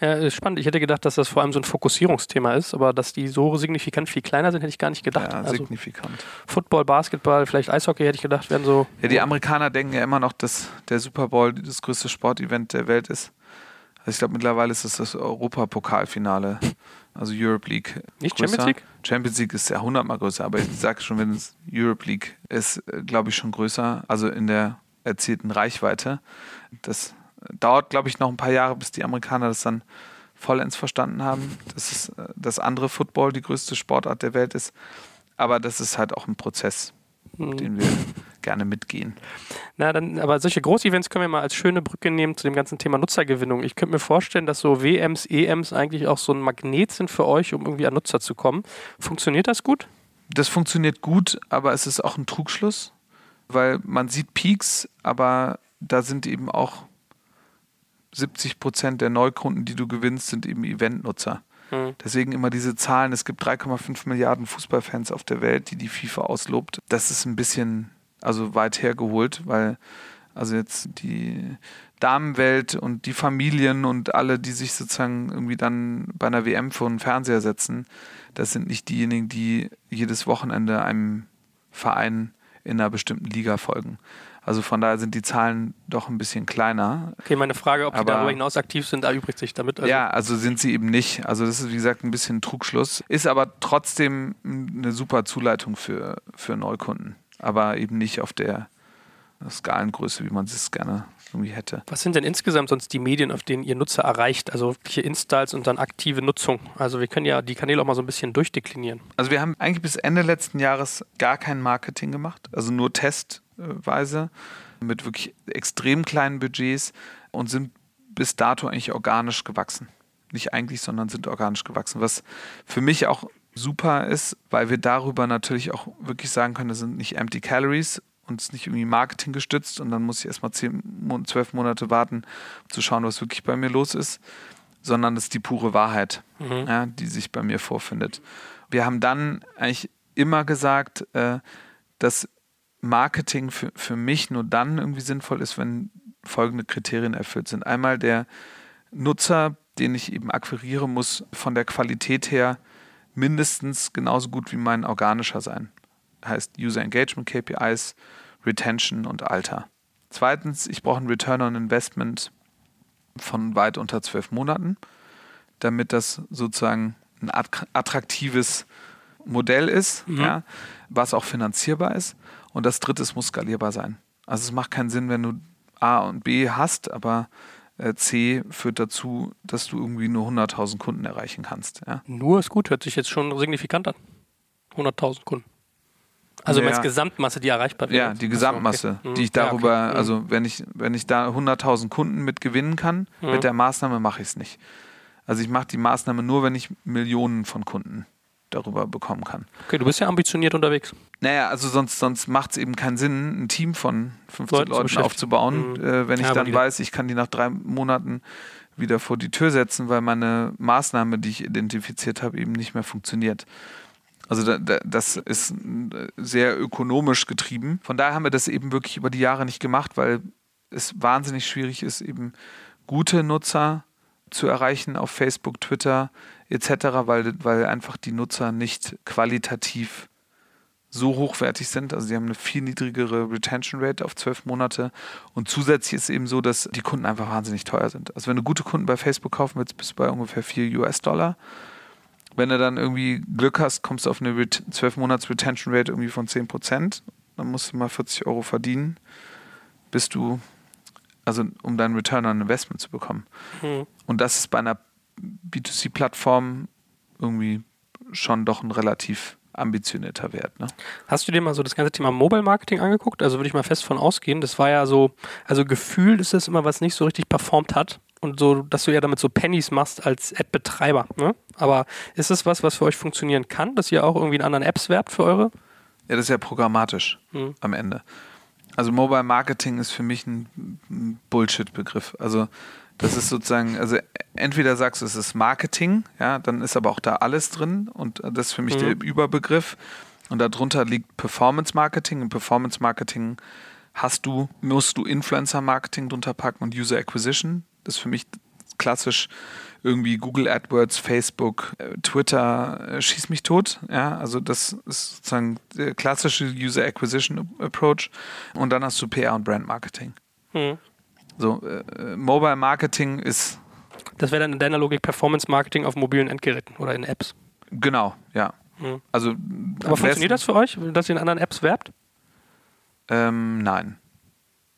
Ja, ist spannend. Ich hätte gedacht, dass das vor allem so ein Fokussierungsthema ist, aber dass die so signifikant viel kleiner sind, hätte ich gar nicht gedacht. Ja, also signifikant. Football, Basketball, vielleicht Eishockey hätte ich gedacht, wären so. Ja, die Amerikaner denken ja immer noch, dass der Super Bowl das größte Sportevent der Welt ist. Also ich glaube, mittlerweile ist es das Europapokalfinale, also Europe League. Nicht größer. Champions League? Champions League ist ja hundertmal größer, aber ich sage schon, wenn es Europe League ist, äh, glaube ich schon größer, also in der erzielten Reichweite. Das dauert, glaube ich, noch ein paar Jahre, bis die Amerikaner das dann vollends verstanden haben, dass es äh, das andere Football die größte Sportart der Welt ist. Aber das ist halt auch ein Prozess, Mhm. den wir gerne mitgehen. Na, dann, aber solche Großevents können wir mal als schöne Brücke nehmen zu dem ganzen Thema Nutzergewinnung. Ich könnte mir vorstellen, dass so WMs, EMs eigentlich auch so ein Magnet sind für euch, um irgendwie an Nutzer zu kommen. Funktioniert das gut? Das funktioniert gut, aber es ist auch ein Trugschluss, weil man sieht Peaks, aber da sind eben auch 70 Prozent der Neukunden, die du gewinnst, sind eben Eventnutzer. Hm. Deswegen immer diese Zahlen. Es gibt 3,5 Milliarden Fußballfans auf der Welt, die die FIFA auslobt. Das ist ein bisschen also weit hergeholt, weil also jetzt die Damenwelt und die Familien und alle, die sich sozusagen irgendwie dann bei einer WM vor den Fernseher setzen, das sind nicht diejenigen, die jedes Wochenende einem Verein in einer bestimmten Liga folgen. Also von daher sind die Zahlen doch ein bisschen kleiner. Okay, meine Frage, ob die darüber hinaus aktiv sind, erübrigt sich damit. Also, ja, also sind sie eben nicht. Also das ist wie gesagt ein bisschen Trugschluss. Ist aber trotzdem eine super Zuleitung für, für Neukunden. Aber eben nicht auf der Skalengröße, wie man es gerne irgendwie hätte. Was sind denn insgesamt sonst die Medien, auf denen ihr Nutzer erreicht? Also welche Installs und dann aktive Nutzung? Also wir können ja die Kanäle auch mal so ein bisschen durchdeklinieren. Also wir haben eigentlich bis Ende letzten Jahres gar kein Marketing gemacht, also nur testweise mit wirklich extrem kleinen Budgets und sind bis dato eigentlich organisch gewachsen. Nicht eigentlich, sondern sind organisch gewachsen, was für mich auch super ist, weil wir darüber natürlich auch wirklich sagen können, das sind nicht empty calories und es ist nicht irgendwie Marketing gestützt und dann muss ich erstmal zehn, zwölf Monate warten, um zu schauen, was wirklich bei mir los ist, sondern es ist die pure Wahrheit, ja, die sich bei mir vorfindet. Wir haben dann eigentlich immer gesagt, äh, dass Marketing für, für mich nur dann irgendwie sinnvoll ist, wenn folgende Kriterien erfüllt sind. Einmal der Nutzer den ich eben akquiriere, muss von der Qualität her mindestens genauso gut wie mein organischer sein. Heißt User Engagement KPIs, Retention und Alter. Zweitens, ich brauche ein Return on Investment von weit unter zwölf Monaten, damit das sozusagen ein attraktives Modell ist, mhm. ja, was auch finanzierbar ist. Und das dritte, es muss skalierbar sein. Also es macht keinen Sinn, wenn du A und B hast, aber äh, C führt dazu, dass du irgendwie nur 100.000 Kunden erreichen kannst. Ja? Nur ist gut, hört sich jetzt schon signifikant an. 100.000 Kunden. Also ja. Gesamtmasse, die erreichbar wird. Ja, die Gesamtmasse, okay. die ich darüber, ja, okay. Mhm. also wenn ich, wenn ich da 100.000 Kunden mit gewinnen kann, mhm. mit der Maßnahme mache ich es nicht. Also ich mache die Maßnahme nur, wenn ich Millionen von Kunden darüber bekommen kann. Okay, du bist ja ambitioniert unterwegs. Naja, also sonst, sonst macht es eben keinen Sinn, ein Team von 15 Leuten, Leuten aufzubauen, mhm. äh, wenn ich ja, dann weiß, ich kann die nach drei Monaten wieder vor die Tür setzen, weil meine Maßnahme, die ich identifiziert habe, eben nicht mehr funktioniert. Also da, da, das ist sehr ökonomisch getrieben. Von daher haben wir das eben wirklich über die Jahre nicht gemacht, weil es wahnsinnig schwierig ist, eben gute Nutzer zu erreichen auf Facebook, Twitter etc., weil, weil einfach die Nutzer nicht qualitativ so hochwertig sind. Also sie haben eine viel niedrigere Retention Rate auf zwölf Monate. Und zusätzlich ist es eben so, dass die Kunden einfach wahnsinnig teuer sind. Also wenn du gute Kunden bei Facebook kaufen willst, bist du bei ungefähr 4 US-Dollar. Wenn du dann irgendwie Glück hast, kommst du auf eine 12 Monats Retention Rate irgendwie von 10 Prozent. Dann musst du mal 40 Euro verdienen, bis du, also um deinen Return on Investment zu bekommen. Mhm. Und das ist bei einer B2C-Plattform irgendwie schon doch ein relativ ambitionierter Wert. Ne? Hast du dir mal so das ganze Thema Mobile Marketing angeguckt? Also würde ich mal fest von ausgehen. Das war ja so, also gefühlt ist das immer, was nicht so richtig performt hat. Und so, dass du ja damit so Pennies machst als App-Betreiber. Ne? Aber ist das was, was für euch funktionieren kann, dass ihr auch irgendwie in anderen Apps werbt für eure? Ja, das ist ja programmatisch hm. am Ende. Also Mobile Marketing ist für mich ein Bullshit-Begriff. Also das ist sozusagen, also entweder sagst du, es ist Marketing, ja, dann ist aber auch da alles drin und das ist für mich mhm. der Überbegriff. Und darunter liegt Performance Marketing. Und Performance Marketing hast du, musst du Influencer Marketing drunter packen und User Acquisition. Das ist für mich klassisch irgendwie Google AdWords, Facebook, äh, Twitter, äh, schieß mich tot. Ja, also das ist sozusagen der klassische User Acquisition Approach. Und dann hast du PR und Brand Marketing. Mhm. So, äh, Mobile Marketing ist. Das wäre dann in deiner Logik Performance Marketing auf mobilen Endgeräten oder in Apps. Genau, ja. Hm. Also, Aber funktioniert das für euch, dass ihr in anderen Apps werbt? Ähm, nein.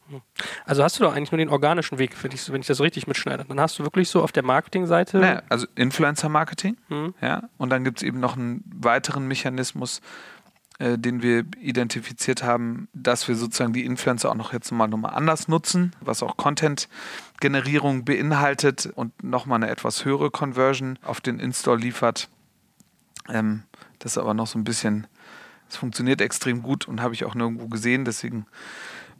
Hm. Also hast du doch eigentlich nur den organischen Weg, wenn ich, wenn ich das richtig mitschneide. Dann hast du wirklich so auf der Marketingseite. Naja, also Influencer-Marketing, hm. ja. Und dann gibt es eben noch einen weiteren Mechanismus, äh, den wir identifiziert haben, dass wir sozusagen die Influencer auch noch jetzt mal nochmal anders nutzen, was auch Content-Generierung beinhaltet und nochmal eine etwas höhere Conversion auf den Install liefert. Ähm, das ist aber noch so ein bisschen, es funktioniert extrem gut und habe ich auch nirgendwo gesehen, deswegen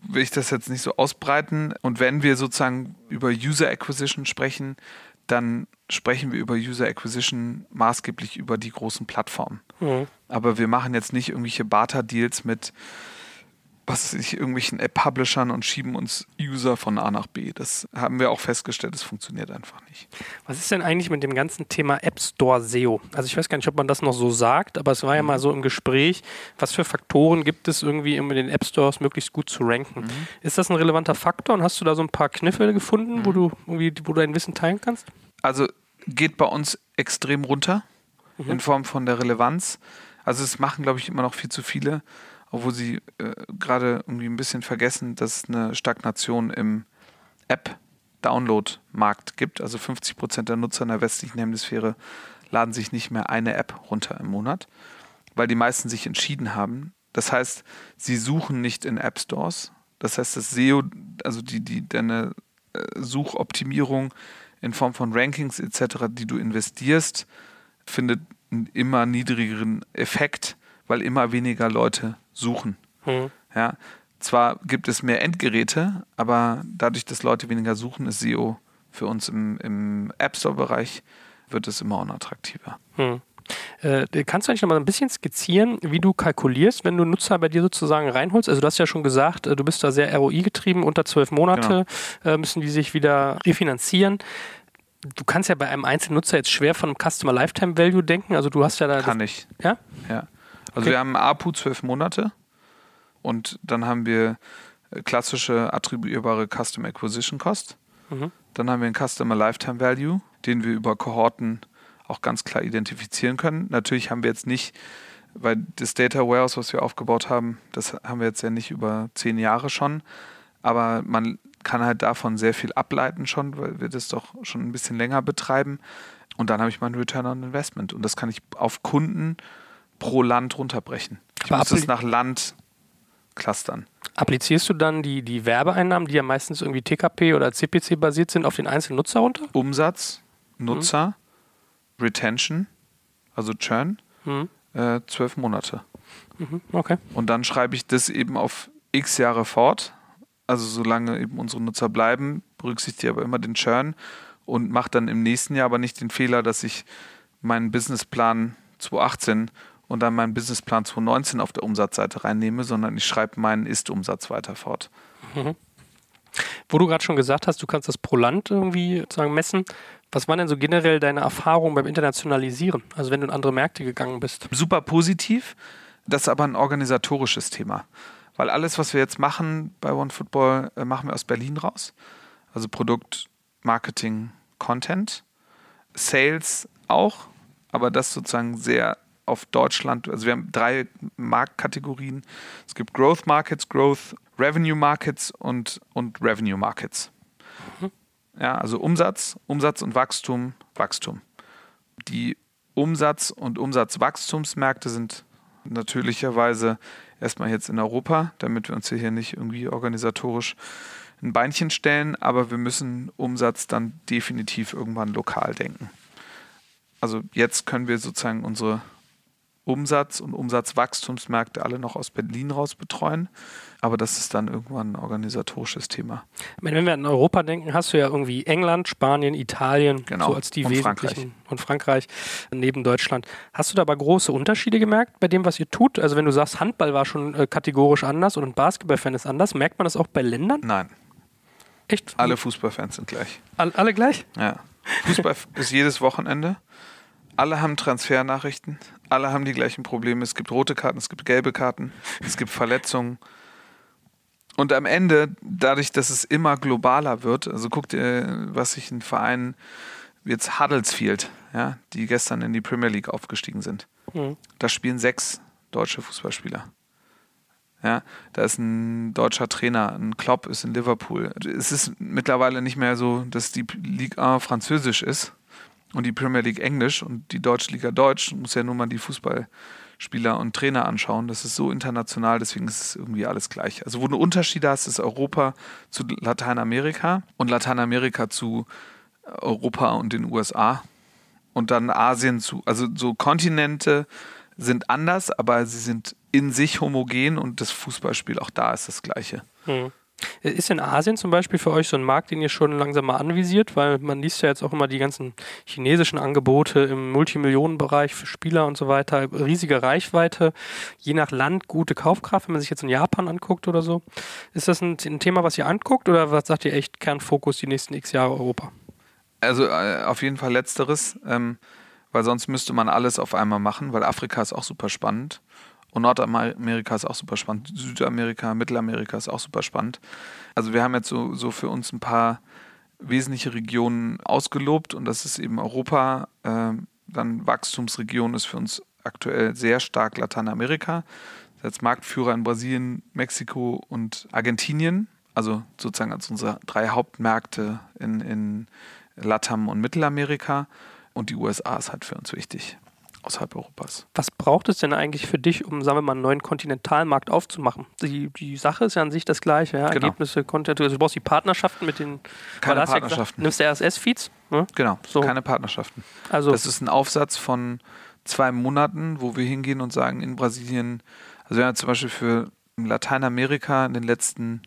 will ich das jetzt nicht so ausbreiten. Und wenn wir sozusagen über User Acquisition sprechen, dann sprechen wir über User Acquisition maßgeblich über die großen Plattformen. Mhm. Aber wir machen jetzt nicht irgendwelche Barter-Deals mit was ich irgendwelchen App-Publishern und schieben uns User von A nach B. Das haben wir auch festgestellt, das funktioniert einfach nicht. Was ist denn eigentlich mit dem ganzen Thema App Store SEO? Also ich weiß gar nicht, ob man das noch so sagt, aber es war ja mhm. mal so im Gespräch, was für Faktoren gibt es irgendwie, um in den App Stores möglichst gut zu ranken? Mhm. Ist das ein relevanter Faktor und hast du da so ein paar Kniffe gefunden, mhm. wo du wo du dein Wissen teilen kannst? Also geht bei uns extrem runter mhm. in Form von der Relevanz. Also es machen, glaube ich, immer noch viel zu viele, obwohl sie äh, gerade irgendwie ein bisschen vergessen, dass es eine Stagnation im App-Download-Markt gibt. Also 50 Prozent der Nutzer in der westlichen Hemisphäre laden sich nicht mehr eine App runter im Monat, weil die meisten sich entschieden haben. Das heißt, sie suchen nicht in App Stores. Das heißt, das SEO, also die, die, deine äh, Suchoptimierung in Form von Rankings etc., die du investierst, findet einen immer niedrigeren Effekt, weil immer weniger Leute suchen. Mhm. Ja, zwar gibt es mehr Endgeräte, aber dadurch, dass Leute weniger suchen, ist SEO für uns im, im App Store-Bereich wird es immer unattraktiver. Mhm. Äh, kannst du eigentlich noch mal ein bisschen skizzieren, wie du kalkulierst, wenn du Nutzer bei dir sozusagen reinholst? Also du hast ja schon gesagt, äh, du bist da sehr ROI getrieben, unter zwölf Monate genau. äh, müssen die sich wieder refinanzieren. Du kannst ja bei einem einzelnen Nutzer jetzt schwer von einem Customer Lifetime Value denken. Also du hast ja da. Kann ich. Ja? Ja. Also Okay. wir haben APU zwölf Monate und dann haben wir äh, klassische attribuierbare Custom Acquisition Cost. Mhm. Dann haben wir einen Customer Lifetime Value, den wir über Kohorten auch ganz klar identifizieren können. Natürlich haben wir jetzt nicht, weil das Data Warehouse, was wir aufgebaut haben, das haben wir jetzt ja nicht über zehn Jahre schon, aber man kann halt davon sehr viel ableiten schon, weil wir das doch schon ein bisschen länger betreiben. Und dann habe ich meinen Return on Investment und das kann ich auf Kunden pro Land runterbrechen. Ich Aber muss es appli- nach Land clustern. Applizierst du dann die, die Werbeeinnahmen, die ja meistens irgendwie TKP oder CPC basiert sind, auf den einzelnen Nutzer runter? Umsatz, Nutzer, Retention, also Churn, Mhm. äh, zwölf Monate. Mhm. Okay. Und dann schreibe ich das eben auf x Jahre fort. Also solange eben unsere Nutzer bleiben, berücksichtige aber immer den Churn und mache dann im nächsten Jahr aber nicht den Fehler, dass ich meinen Businessplan 2018 und dann meinen Businessplan 2019 auf der Umsatzseite reinnehme, sondern ich schreibe meinen Ist-Umsatz weiter fort. Wo du gerade schon gesagt hast, du kannst das pro Land irgendwie sozusagen messen. Was waren denn so generell deine Erfahrungen beim Internationalisieren? Also wenn du in andere Märkte gegangen bist. super positiv. Das ist aber ein organisatorisches Thema. Weil alles, was wir jetzt machen bei OneFootball, äh, machen wir aus Berlin raus. Also Produkt, Marketing, Content. Sales auch, aber das sozusagen sehr auf Deutschland. Also wir haben drei Marktkategorien. Es gibt Growth Markets, Growth Revenue Markets und, und Revenue Markets. Ja, also Umsatz, Umsatz und Wachstum, Wachstum. Die Umsatz- und Umsatzwachstumsmärkte sind natürlicherweise erstmal jetzt in Europa, damit wir uns hier nicht irgendwie organisatorisch ein Beinchen stellen, aber wir müssen Umsatz dann definitiv irgendwann lokal denken. Also jetzt können wir sozusagen unsere Umsatz- und Umsatzwachstumsmärkte alle noch aus Berlin raus betreuen, aber das ist dann irgendwann ein organisatorisches Thema. Ich meine, Wenn wir an Europa denken, hast du ja irgendwie England, Spanien, Italien, Genau. so als die Und wesentlichen und Frankreich neben Deutschland. Hast du da aber große Unterschiede gemerkt bei dem, was ihr tut? Also wenn du sagst, Handball war schon äh, kategorisch anders und ein Basketballfan ist anders, merkt man das auch bei Ländern? Nein, Echt? alle Fußballfans sind gleich. All, alle gleich? Ja. Fußball ist jedes Wochenende. Alle haben Transfernachrichten. Alle haben die gleichen Probleme. Es gibt rote Karten, es gibt gelbe Karten, es gibt Verletzungen. Und am Ende, dadurch, dass es immer globaler wird, also guckt ihr, was sich ein Verein wie jetzt Huddersfield, ja, die gestern in die Premier League aufgestiegen sind. Mhm. Da spielen sechs deutsche Fußballspieler. Ja, da ist ein deutscher Trainer, ein Klopp ist in Liverpool. Es ist mittlerweile nicht mehr so, dass die Ligue 1 französisch ist und die Premier League englisch und die deutsche Liga deutsch. Muss ja nur mal die Fußballspieler und Trainer anschauen. Das ist so international, deswegen ist es irgendwie alles gleich. Also wo du Unterschiede hast, ist Europa zu Lateinamerika und Lateinamerika zu Europa und den USA und dann Asien zu, also so Kontinente sind anders, aber sie sind in sich homogen und das Fußballspiel auch da ist das gleiche. Mhm. Ist in Asien zum Beispiel für euch so ein Markt, den ihr schon langsam mal anvisiert? Weil man liest ja jetzt auch immer die ganzen chinesischen Angebote im Multimillionenbereich für Spieler und so weiter. Riesige Reichweite, je nach Land gute Kaufkraft, wenn man sich jetzt in Japan anguckt oder so. Ist das ein, ein Thema, was ihr anguckt oder was sagt ihr echt Kernfokus die nächsten x Jahre Europa? Also äh, auf jeden Fall letzteres, ähm, weil sonst müsste man alles auf einmal machen, weil Afrika ist auch super spannend und Nordamerika ist auch super spannend, Südamerika, Mittelamerika ist auch super spannend. Also wir haben jetzt so, so für uns ein paar wesentliche Regionen ausgelobt und das ist eben Europa, ähm, dann Wachstumsregion ist für uns aktuell sehr stark Lateinamerika, als Marktführer in Brasilien, Mexiko und Argentinien, also sozusagen als unsere drei Hauptmärkte in, in Latam und Mittelamerika. Und die USA ist halt für uns wichtig, außerhalb Europas. Was braucht es denn eigentlich für dich, um, sagen wir mal, einen neuen Kontinentalmarkt aufzumachen? Die, die Sache ist ja an sich das Gleiche. Ja? Genau. Ergebnisse, Content, also du brauchst die Partnerschaften mit den Keine ja Partnerschaften. Gesagt, nimmst du RSS-Feeds? Ne? Genau, So. keine Partnerschaften. Also, Das ist ein Aufsatz von zwei Monaten, wo wir hingehen und sagen, in Brasilien, also wir haben zum Beispiel für Lateinamerika in den letzten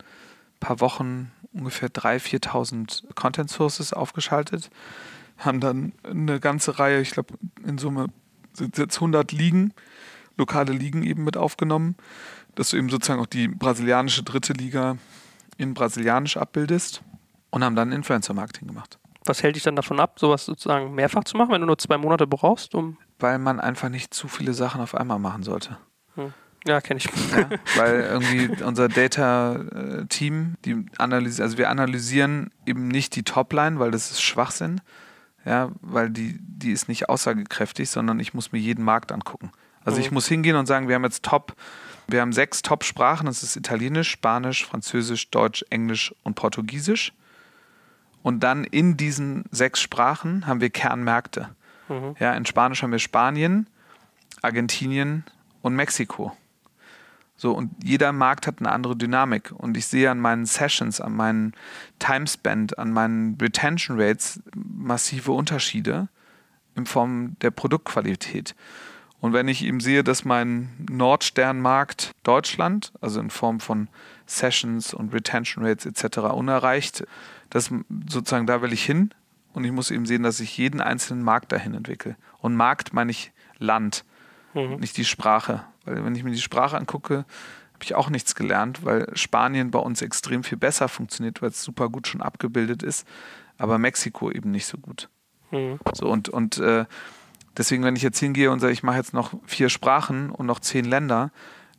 paar Wochen ungefähr 3.000, 4.000 Content Sources aufgeschaltet, haben dann eine ganze Reihe, ich glaube in Summe sind jetzt 100 Ligen, lokale Ligen eben mit aufgenommen, dass du eben sozusagen auch die brasilianische dritte Liga in brasilianisch abbildest und haben dann Influencer-Marketing gemacht. Was hält dich dann davon ab, sowas sozusagen mehrfach zu machen, wenn du nur zwei Monate brauchst, um. Weil man einfach nicht zu viele Sachen auf einmal machen sollte. Ja, kenne ich. Ja, weil irgendwie unser Data-Team, die analysieren, also wir analysieren eben nicht die Topline, weil das ist Schwachsinn. Ja, weil die, die ist nicht aussagekräftig, sondern ich muss mir jeden Markt angucken. Also ich Mhm. muss hingehen und sagen, wir haben jetzt Top, wir haben sechs Top-Sprachen, das ist Italienisch, Spanisch, Französisch, Deutsch, Englisch und Portugiesisch. Und dann in diesen sechs Sprachen haben wir Kernmärkte. Mhm. Ja, in Spanisch haben wir Spanien, Argentinien und Mexiko. So, und jeder Markt hat eine andere Dynamik. Und ich sehe an meinen Sessions, an meinen Timespend, an meinen Retention Rates massive Unterschiede in Form der Produktqualität. Und wenn ich eben sehe, dass mein Nordsternmarkt Deutschland, also in Form von Sessions und Retention Rates etc. unerreicht, das sozusagen da will ich hin und ich muss eben sehen, dass ich jeden einzelnen Markt dahin entwickle. Und Markt meine ich Land, Mhm. nicht die Sprache. Weil wenn ich mir die Sprache angucke, habe ich auch nichts gelernt, weil Spanien bei uns extrem viel besser funktioniert, weil es super gut schon abgebildet ist, aber Mexiko eben nicht so gut. Mhm. So und, und äh, deswegen, wenn ich jetzt hingehe und sage, ich mache jetzt noch vier Sprachen und noch zehn Länder,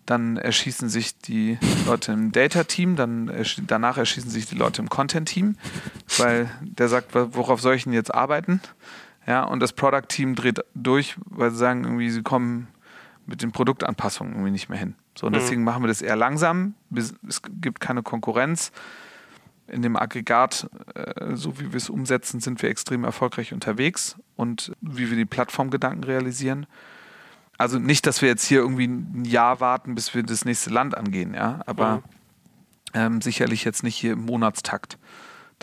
dann erschießen sich die Leute im Data-Team, dann ersch danach erschießen sich die Leute im Content-Team, weil der sagt, worauf soll ich denn jetzt arbeiten? Ja, und das Product-Team dreht durch, weil sie sagen, irgendwie, sie kommen mit den Produktanpassungen irgendwie nicht mehr hin. So, und Mhm. deswegen machen wir das eher langsam. Es gibt keine Konkurrenz. In dem Aggregat, äh, so wie wir es umsetzen, sind wir extrem erfolgreich unterwegs und wie wir die Plattformgedanken realisieren. Also nicht, dass wir jetzt hier irgendwie ein Jahr warten, bis wir das nächste Land angehen, ja, aber Mhm. ähm, sicherlich jetzt nicht hier im Monatstakt.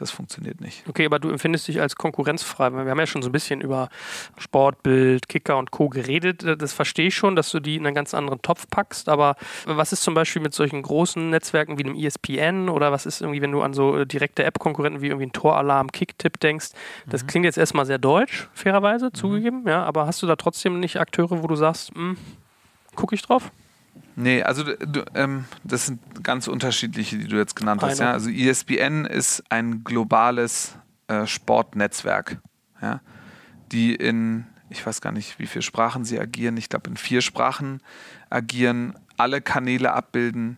Das funktioniert nicht. Okay, aber du empfindest dich als konkurrenzfrei. Wir haben ja schon so ein bisschen über Sportbild, Kicker und Co. geredet. Das verstehe ich schon, dass du die in einen ganz anderen Topf packst. Aber was ist zum Beispiel mit solchen großen Netzwerken wie einem ESPN oder was ist irgendwie, wenn du an so äh, direkte App-Konkurrenten wie irgendwie ein Toralarm, Kicktipp denkst? Das klingt jetzt erstmal sehr deutsch, fairerweise zugegeben. Ja, aber hast du da trotzdem nicht Akteure, wo du sagst, hm, gucke ich drauf? Nee, also du, ähm, das sind ganz unterschiedliche, die du jetzt genannt hast. Ja? Also ESPN ist ein globales äh, Sportnetzwerk, ja? die in, ich weiß gar nicht, wie viele Sprachen sie agieren, ich glaube in vier Sprachen agieren, alle Kanäle abbilden,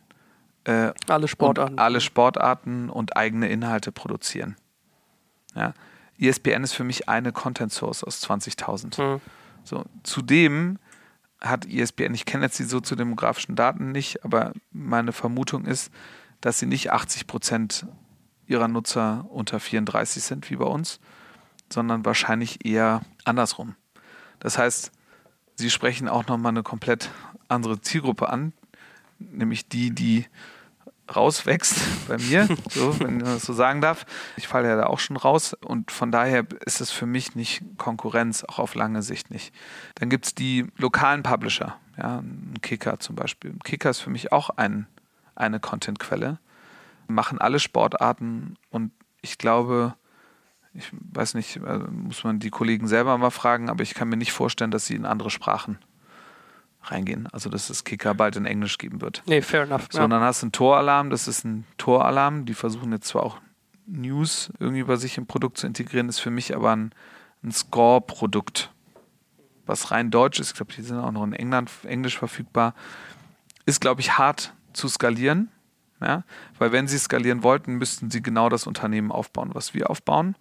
äh, Alle Sportarten. und alle Sportarten und eigene Inhalte produzieren. Ja? ESPN ist für mich eine Content Source aus 20.000. Hm. So, zudem hat E ESPN, ich kenne jetzt die soziodemografischen Daten nicht, aber meine Vermutung ist, dass sie nicht 80 Prozent ihrer Nutzer unter 34 sind wie bei uns, sondern wahrscheinlich eher andersrum. Das heißt, sie sprechen auch nochmal eine komplett andere Zielgruppe an, nämlich die, die rauswächst bei mir, so, wenn man das so sagen darf. Ich falle ja da auch schon raus und von daher ist es für mich nicht Konkurrenz, auch auf lange Sicht nicht. Dann gibt es die lokalen Publisher, ja, ein Kicker zum Beispiel. Kicker ist für mich auch ein, eine Contentquelle, machen alle Sportarten und ich glaube, ich weiß nicht, äh, muss man die Kollegen selber mal fragen, aber ich kann mir nicht vorstellen, dass sie in andere Sprachen reingehen. Also dass es Kicker bald in Englisch geben wird. Nee, fair enough. So, und dann hast du einen Toralarm, das ist ein Toralarm. Die versuchen jetzt zwar auch News irgendwie bei sich im Produkt zu integrieren, ist für mich aber ein, ein Score-Produkt, was rein deutsch ist. Ich glaube, die sind auch noch in England Englisch verfügbar. Ist, glaube ich, hart zu skalieren. Ja? Weil wenn sie skalieren wollten, müssten sie genau das Unternehmen aufbauen, was wir aufbauen.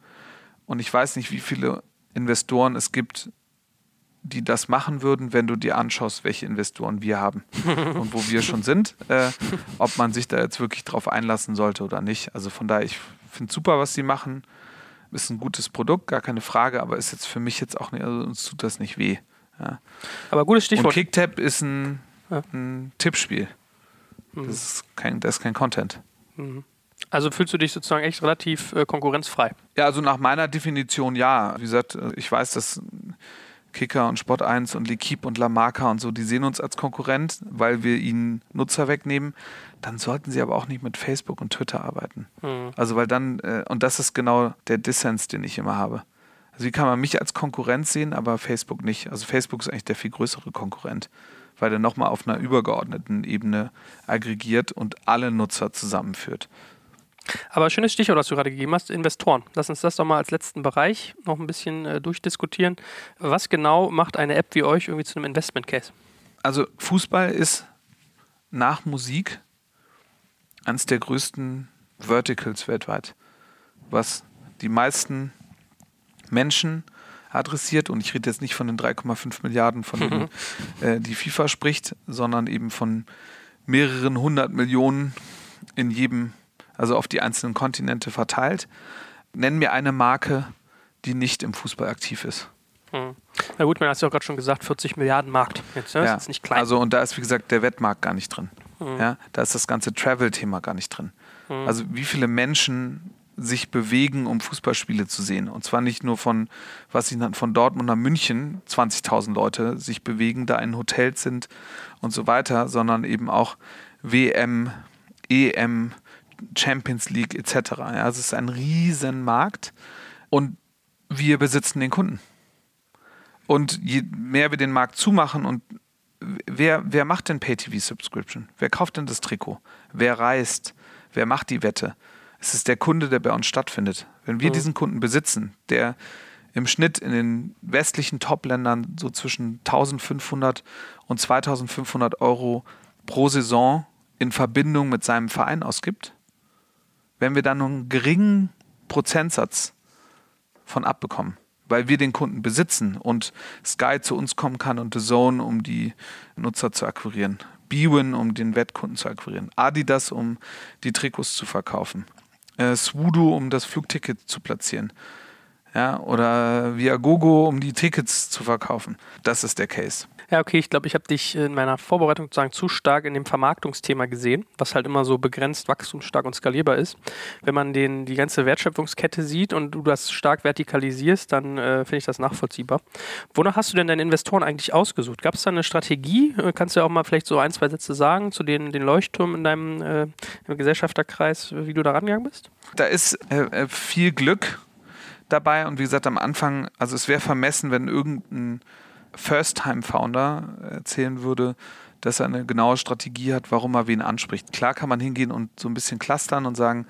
Und ich weiß nicht, wie viele Investoren es gibt, die das machen würden, wenn du dir anschaust, welche Investoren wir haben und wo wir schon sind, äh, ob man sich da jetzt wirklich drauf einlassen sollte oder nicht. Also von daher, ich finde super, was sie machen. Ist ein gutes Produkt, gar keine Frage, aber ist jetzt für mich jetzt auch nicht, also uns tut das nicht weh. Ja. Aber gutes Und Stichwort. Kicktap ist ein, Ja. ein Tippspiel. Das ist kein, das ist kein Content. Also fühlst du dich sozusagen echt relativ äh, konkurrenzfrei? Ja, also nach meiner Definition ja. Wie gesagt, äh, ich weiß, dass Kicker und Sport 1 und L'Equipe und La Marca und so, die sehen uns als Konkurrent, weil wir ihnen Nutzer wegnehmen. Dann sollten sie aber auch nicht mit Facebook und Twitter arbeiten. Also weil dann, äh, und das ist genau der Dissens, den ich immer habe. Also wie kann man mich als Konkurrent sehen, aber Facebook nicht? Also Facebook ist eigentlich der viel größere Konkurrent, weil der nochmal auf einer übergeordneten Ebene aggregiert und alle Nutzer zusammenführt. Aber schönes Stichwort, was du gerade gegeben hast, Investoren. Lass uns das doch mal als letzten Bereich noch ein bisschen äh, durchdiskutieren. Was genau macht eine App wie euch irgendwie zu einem Investment Case? Also Fußball ist nach Musik eines der größten Verticals weltweit, was die meisten Menschen adressiert. Und ich rede jetzt nicht von den 3,5 Milliarden, von denen äh, die FIFA spricht, sondern eben von mehreren hundert Millionen in jedem, also auf die einzelnen Kontinente verteilt. Nenn mir eine Marke, die nicht im Fußball aktiv ist. Hm. Na gut, man hat ja auch gerade schon gesagt, 40 Milliarden Markt. Jetzt, ne? Ja. Das ist nicht klein. Also und da ist, wie gesagt, der Wettmarkt gar nicht drin. Mhm. Ja, da ist das ganze Travel-Thema gar nicht drin. Also wie viele Menschen sich bewegen, um Fußballspiele zu sehen. Und zwar nicht nur von, was ich nannte, von Dortmund nach München, 20.000 Leute sich bewegen, da in Hotels sind und so weiter, sondern eben auch WM, EM, Champions League etc. Ja, also es ist ein riesen Markt und wir besitzen den Kunden. Und je mehr wir den Markt zumachen und wer, wer macht denn Pay-TV-Subscription? Wer kauft denn das Trikot? Wer reist? Wer macht die Wette? Es ist der Kunde, der bei uns stattfindet. Wenn wir diesen Kunden besitzen, der im Schnitt in den westlichen Top-Ländern so zwischen 1500 und 2500 Euro pro Saison in Verbindung mit seinem Verein ausgibt, wenn wir dann nur einen geringen Prozentsatz von abbekommen, weil wir den Kunden besitzen und Sky zu uns kommen kann und The Zone, um die Nutzer zu akquirieren, Bwin, um den Wettkunden zu akquirieren, Adidas, um die Trikots zu verkaufen, äh, Swoodoo, um das Flugticket zu platzieren, ja, oder Viagogo, um die Tickets zu verkaufen. Das ist der Case. Ja, okay, ich glaube, ich habe dich in meiner Vorbereitung sozusagen zu stark in dem Vermarktungsthema gesehen, was halt immer so begrenzt, wachstumsstark und skalierbar ist. Wenn man den, die ganze Wertschöpfungskette sieht und du das stark vertikalisierst, dann äh, finde ich das nachvollziehbar. Wonach hast du denn deine Investoren eigentlich ausgesucht? Gab es da eine Strategie? Äh, Kannst du ja auch mal vielleicht so ein, zwei Sätze sagen zu den, den Leuchtturmen in deinem äh, Gesellschafterkreis, wie du da rangegangen bist? Da ist äh, äh, viel Glück dabei und wie gesagt am Anfang, also es wäre vermessen, wenn irgendein First-Time-Founder erzählen würde, dass er eine genaue Strategie hat, warum er wen anspricht. Klar kann man hingehen und so ein bisschen clustern und sagen,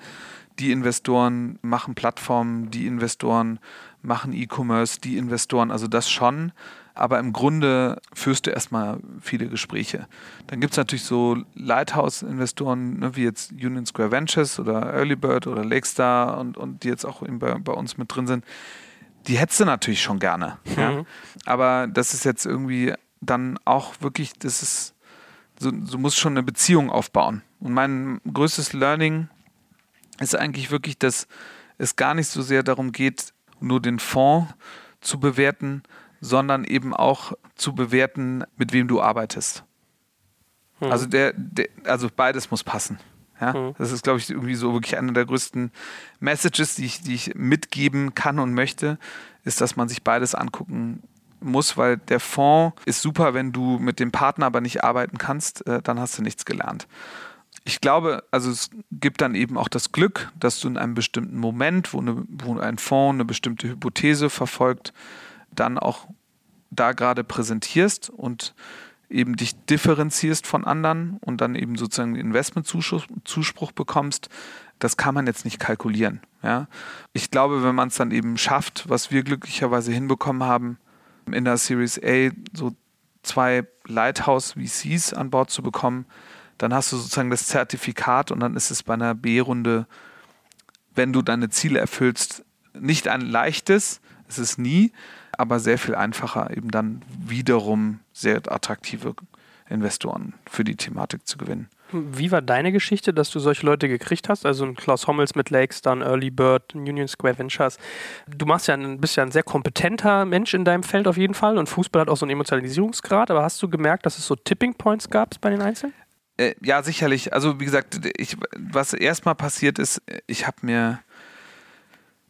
die Investoren machen Plattformen, die Investoren machen E-Commerce, die Investoren, also das schon. Aber im Grunde führst du erstmal viele Gespräche. Dann gibt es natürlich so Lighthouse-Investoren, ne, wie jetzt Union Square Ventures oder Early Bird oder Lakestar und, und die jetzt auch eben bei, bei uns mit drin sind. Die hättest du natürlich schon gerne. Ja? Aber das ist jetzt irgendwie dann auch wirklich, das ist, so, so muss schon eine Beziehung aufbauen. Und mein größtes Learning ist eigentlich wirklich, dass es gar nicht so sehr darum geht, nur den Fonds zu bewerten, sondern eben auch zu bewerten, mit wem du arbeitest. Also der, der, also beides muss passen. Ja? Das ist, glaube ich, irgendwie so wirklich eine der größten Messages, die ich, die ich mitgeben kann und möchte, ist, dass man sich beides angucken muss, weil der Fonds ist super, wenn du mit dem Partner aber nicht arbeiten kannst, äh, dann hast du nichts gelernt. Ich glaube, also es gibt dann eben auch das Glück, dass du in einem bestimmten Moment, wo, eine, wo ein Fonds eine bestimmte Hypothese verfolgt, dann auch da gerade präsentierst und eben dich differenzierst von anderen und dann eben sozusagen Investmentzuspruch Zuspruch bekommst, das kann man jetzt nicht kalkulieren. Ja? Ich glaube, wenn man es dann eben schafft, was wir glücklicherweise hinbekommen haben, in der Series A so zwei Lighthouse-VCs an Bord zu bekommen, dann hast du sozusagen das Zertifikat und dann ist es bei einer B-Runde, wenn du deine Ziele erfüllst, nicht ein leichtes, es ist nie, aber sehr viel einfacher, eben dann wiederum sehr attraktive Investoren für die Thematik zu gewinnen. Wie war deine Geschichte, dass du solche Leute gekriegt hast? Also ein Klaus Hommels mit Lakes, dann Early Bird, Union Square Ventures. Du machst ja ein, bist ja ein sehr kompetenter Mensch in deinem Feld auf jeden Fall und Fußball hat auch so einen Emotionalisierungsgrad, aber hast du gemerkt, dass es so Tipping Points gab bei den Einzelnen? Äh, ja, sicherlich. Also wie gesagt, ich, was erstmal passiert ist, ich habe mir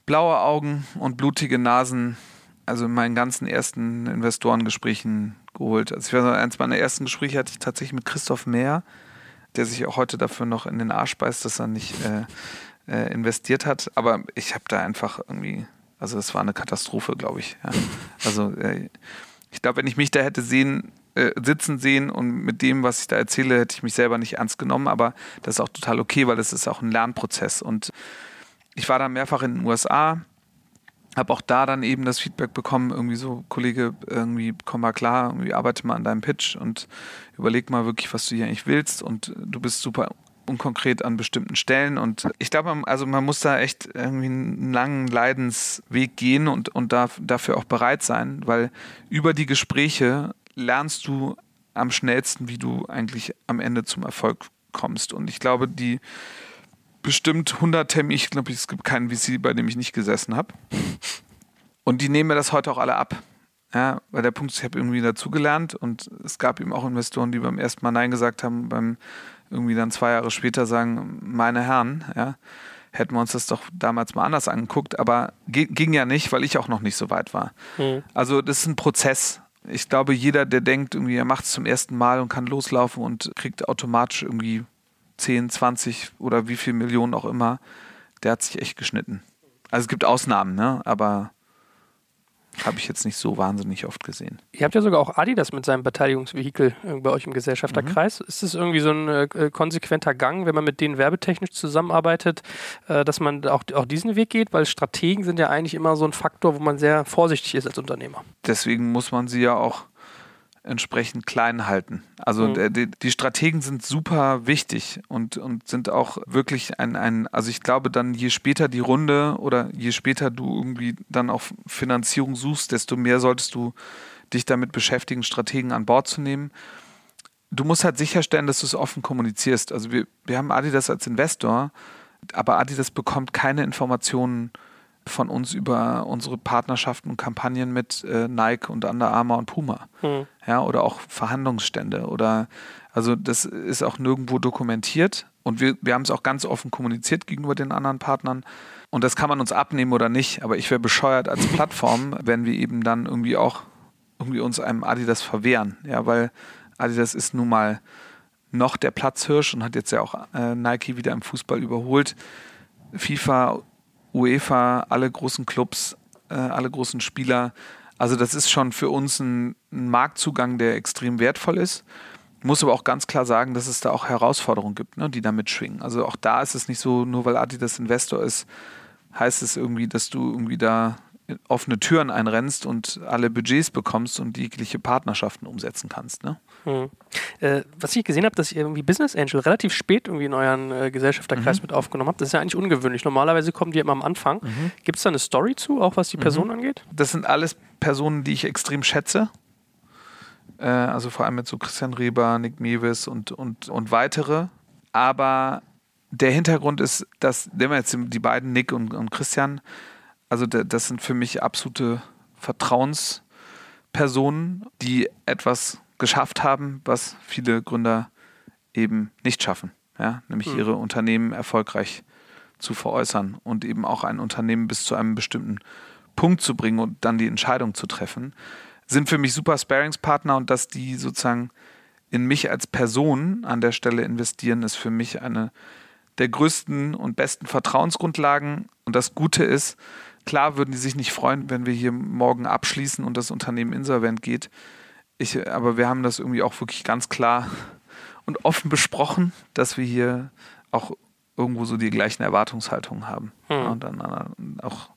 blaue Augen und blutige Nasen, also in meinen ganzen ersten Investorengesprächen geholt. Also ich weiß eins meiner ersten Gespräche hatte ich tatsächlich mit Christoph Mehr, der sich auch heute dafür noch in den Arsch beißt, dass er nicht äh, äh, investiert hat. Aber ich habe da einfach irgendwie, also das war eine Katastrophe, glaube ich. Ja. Also äh, ich glaube, wenn ich mich da hätte sehen äh, sitzen sehen und mit dem, was ich da erzähle, hätte ich mich selber nicht ernst genommen, aber das ist auch total okay, weil das ist auch ein Lernprozess. Und ich war dann mehrfach in den USA, habe auch da dann eben das Feedback bekommen, irgendwie so, Kollege, irgendwie komm mal klar, irgendwie arbeite mal an deinem Pitch und überleg mal wirklich, was du hier eigentlich willst und du bist super unkonkret an bestimmten Stellen und ich glaube, also man muss da echt irgendwie einen langen Leidensweg gehen und, und darf, dafür auch bereit sein, weil über die Gespräche lernst du am schnellsten, wie du eigentlich am Ende zum Erfolg kommst und ich glaube, die bestimmt 100 Termine. Ich glaube, es gibt keinen VC, bei dem ich nicht gesessen habe. Und die nehmen mir das heute auch alle ab. Ja, weil der Punkt ist, ich habe irgendwie dazugelernt und es gab eben auch Investoren, die beim ersten Mal Nein gesagt haben, beim irgendwie dann zwei Jahre später sagen, meine Herren, ja, hätten wir uns das doch damals mal anders angeguckt, aber ging ja nicht, weil ich auch noch nicht so weit war. Mhm. Also das ist ein Prozess. Ich glaube, jeder, der denkt, irgendwie, er macht es zum ersten Mal und kann loslaufen und kriegt automatisch irgendwie 10, 20 oder wie viel Millionen auch immer, der hat sich echt geschnitten. Also es gibt Ausnahmen, ne? aber habe ich jetzt nicht so wahnsinnig oft gesehen. Ihr habt ja sogar auch Adidas mit seinem Beteiligungsvehikel äh, bei euch im Gesellschafterkreis. Mhm. Ist das irgendwie so ein äh, konsequenter Gang, wenn man mit denen werbetechnisch zusammenarbeitet, äh, dass man auch, auch diesen Weg geht? Weil Strategen sind ja eigentlich immer so ein Faktor, wo man sehr vorsichtig ist als Unternehmer. Deswegen muss man sie ja auch entsprechend klein halten. Also mhm. die, die, Strategen sind super wichtig und, und sind auch wirklich ein, ein, also ich glaube dann, je später die Runde oder je später du irgendwie dann auch Finanzierung suchst, desto mehr solltest du dich damit beschäftigen, Strategen an Bord zu nehmen. Du musst halt sicherstellen, dass du es offen kommunizierst. Also wir, wir haben Adidas als Investor, aber Adidas bekommt keine Informationen von uns über unsere Partnerschaften und Kampagnen mit äh, Nike und Under Armour und Puma. Mhm. Ja, oder auch Verhandlungsstände oder also das ist auch nirgendwo dokumentiert und wir, wir haben es auch ganz offen kommuniziert gegenüber den anderen Partnern. Und das kann man uns abnehmen oder nicht, aber ich wäre bescheuert als Plattform, wenn wir eben dann irgendwie auch irgendwie uns einem Adidas verwehren. Ja, weil Adidas ist nun mal noch der Platzhirsch und hat jetzt ja auch äh, Nike wieder im Fußball überholt. FIFA UEFA, alle großen Clubs, äh, alle großen Spieler. Also das ist schon für uns ein, ein, Marktzugang, der extrem wertvoll ist. Muss aber auch ganz klar sagen, dass es da auch Herausforderungen gibt, ne, die da mitschwingen. Also auch da ist es nicht so, nur weil Adidas Investor ist, heißt es irgendwie, dass du irgendwie da offene Türen einrennst und alle Budgets bekommst und jegliche Partnerschaften umsetzen kannst. Ne? Hm. Äh, was ich gesehen habe, dass ihr irgendwie Business Angel relativ spät irgendwie in euren äh, Gesellschafterkreis mhm. mit aufgenommen habt, das ist ja eigentlich ungewöhnlich. Normalerweise kommen die immer am Anfang. Mhm. Gibt es da eine Story zu, auch was die Person mhm. angeht? Das sind alles Personen, die ich extrem schätze. Äh, also vor allem mit so Christian Reber, Nick Mewis und, und, und weitere. Aber der Hintergrund ist, dass, nehmen wir jetzt die beiden, Nick und, und Christian, also das sind für mich absolute Vertrauenspersonen, die etwas geschafft haben, was viele Gründer eben nicht schaffen. Ja? Nämlich mhm. ihre Unternehmen erfolgreich zu veräußern und eben auch ein Unternehmen bis zu einem bestimmten Punkt zu bringen und dann die Entscheidung zu treffen, sind für mich super Sparingspartner und dass die sozusagen in mich als Person an der Stelle investieren, ist für mich eine der größten und besten Vertrauensgrundlagen. Und das Gute ist, Klar würden die sich nicht freuen, wenn wir hier morgen abschließen und das Unternehmen insolvent geht. Ich, aber wir haben das irgendwie auch wirklich ganz klar und offen besprochen, dass wir hier auch irgendwo so die gleichen Erwartungshaltungen haben. Hm. Und dann auch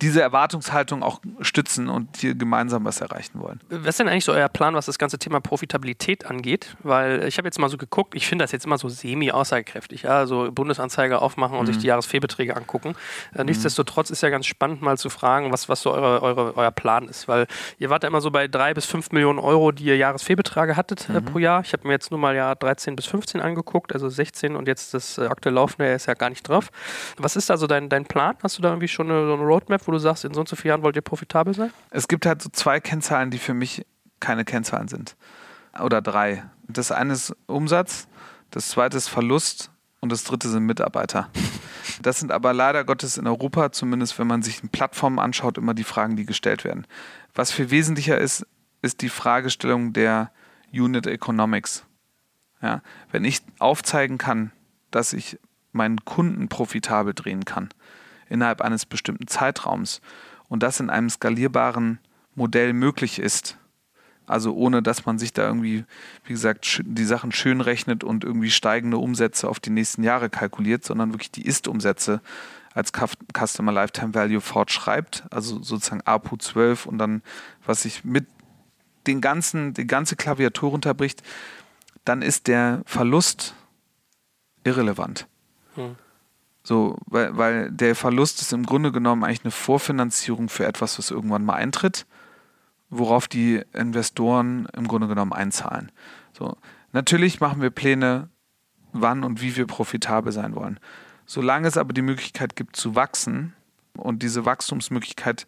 diese Erwartungshaltung auch stützen und hier gemeinsam was erreichen wollen. Was ist denn eigentlich so euer Plan, was das ganze Thema Profitabilität angeht? Weil ich habe jetzt mal so geguckt, ich finde das jetzt immer so semi-aussagekräftig. Ja? Also Bundesanzeige aufmachen und mhm. sich die Jahresfehlbeträge angucken. Äh, mhm. Nichtsdestotrotz ist ja ganz spannend mal zu fragen, was, was so eure, eure, euer Plan ist. Weil ihr wart ja immer so bei drei bis fünf Millionen Euro, die ihr Jahresfehlbeträge hattet äh, mhm. pro Jahr. Ich habe mir jetzt nur mal Jahr 13 bis 15 angeguckt, also 16 und jetzt das äh, aktuell laufende ist ja gar nicht drauf. Was ist da so dein, dein Plan? Hast du da irgendwie schon eine, so eine Roadmap, wo du sagst, in so und so vielen Jahren wollt ihr profitabel sein? Es gibt halt so zwei Kennzahlen, die für mich keine Kennzahlen sind. Oder drei. Das eine ist Umsatz, das zweite ist Verlust und das dritte sind Mitarbeiter. Das sind aber leider Gottes in Europa, zumindest wenn man sich Plattformen anschaut, immer die Fragen, die gestellt werden. Was viel wesentlicher ist, ist die Fragestellung der Unit Economics. Ja, wenn ich aufzeigen kann, dass ich meinen Kunden profitabel drehen kann, innerhalb eines bestimmten Zeitraums und das in einem skalierbaren Modell möglich ist, Also ohne, dass man sich da irgendwie, wie gesagt, die Sachen schön rechnet und irgendwie steigende Umsätze auf die nächsten Jahre kalkuliert, sondern wirklich die Ist-Umsätze als Customer Lifetime Value fortschreibt, also sozusagen APU 12 und dann, was sich mit den ganzen, die ganze Klaviatur runterbricht, dann ist der Verlust irrelevant. Hm. So, weil, weil der Verlust ist im Grunde genommen eigentlich eine Vorfinanzierung für etwas, was irgendwann mal eintritt, worauf die Investoren im Grunde genommen einzahlen. So, natürlich machen wir Pläne, wann und wie wir profitabel sein wollen. Solange es aber die Möglichkeit gibt zu wachsen und diese Wachstumsmöglichkeit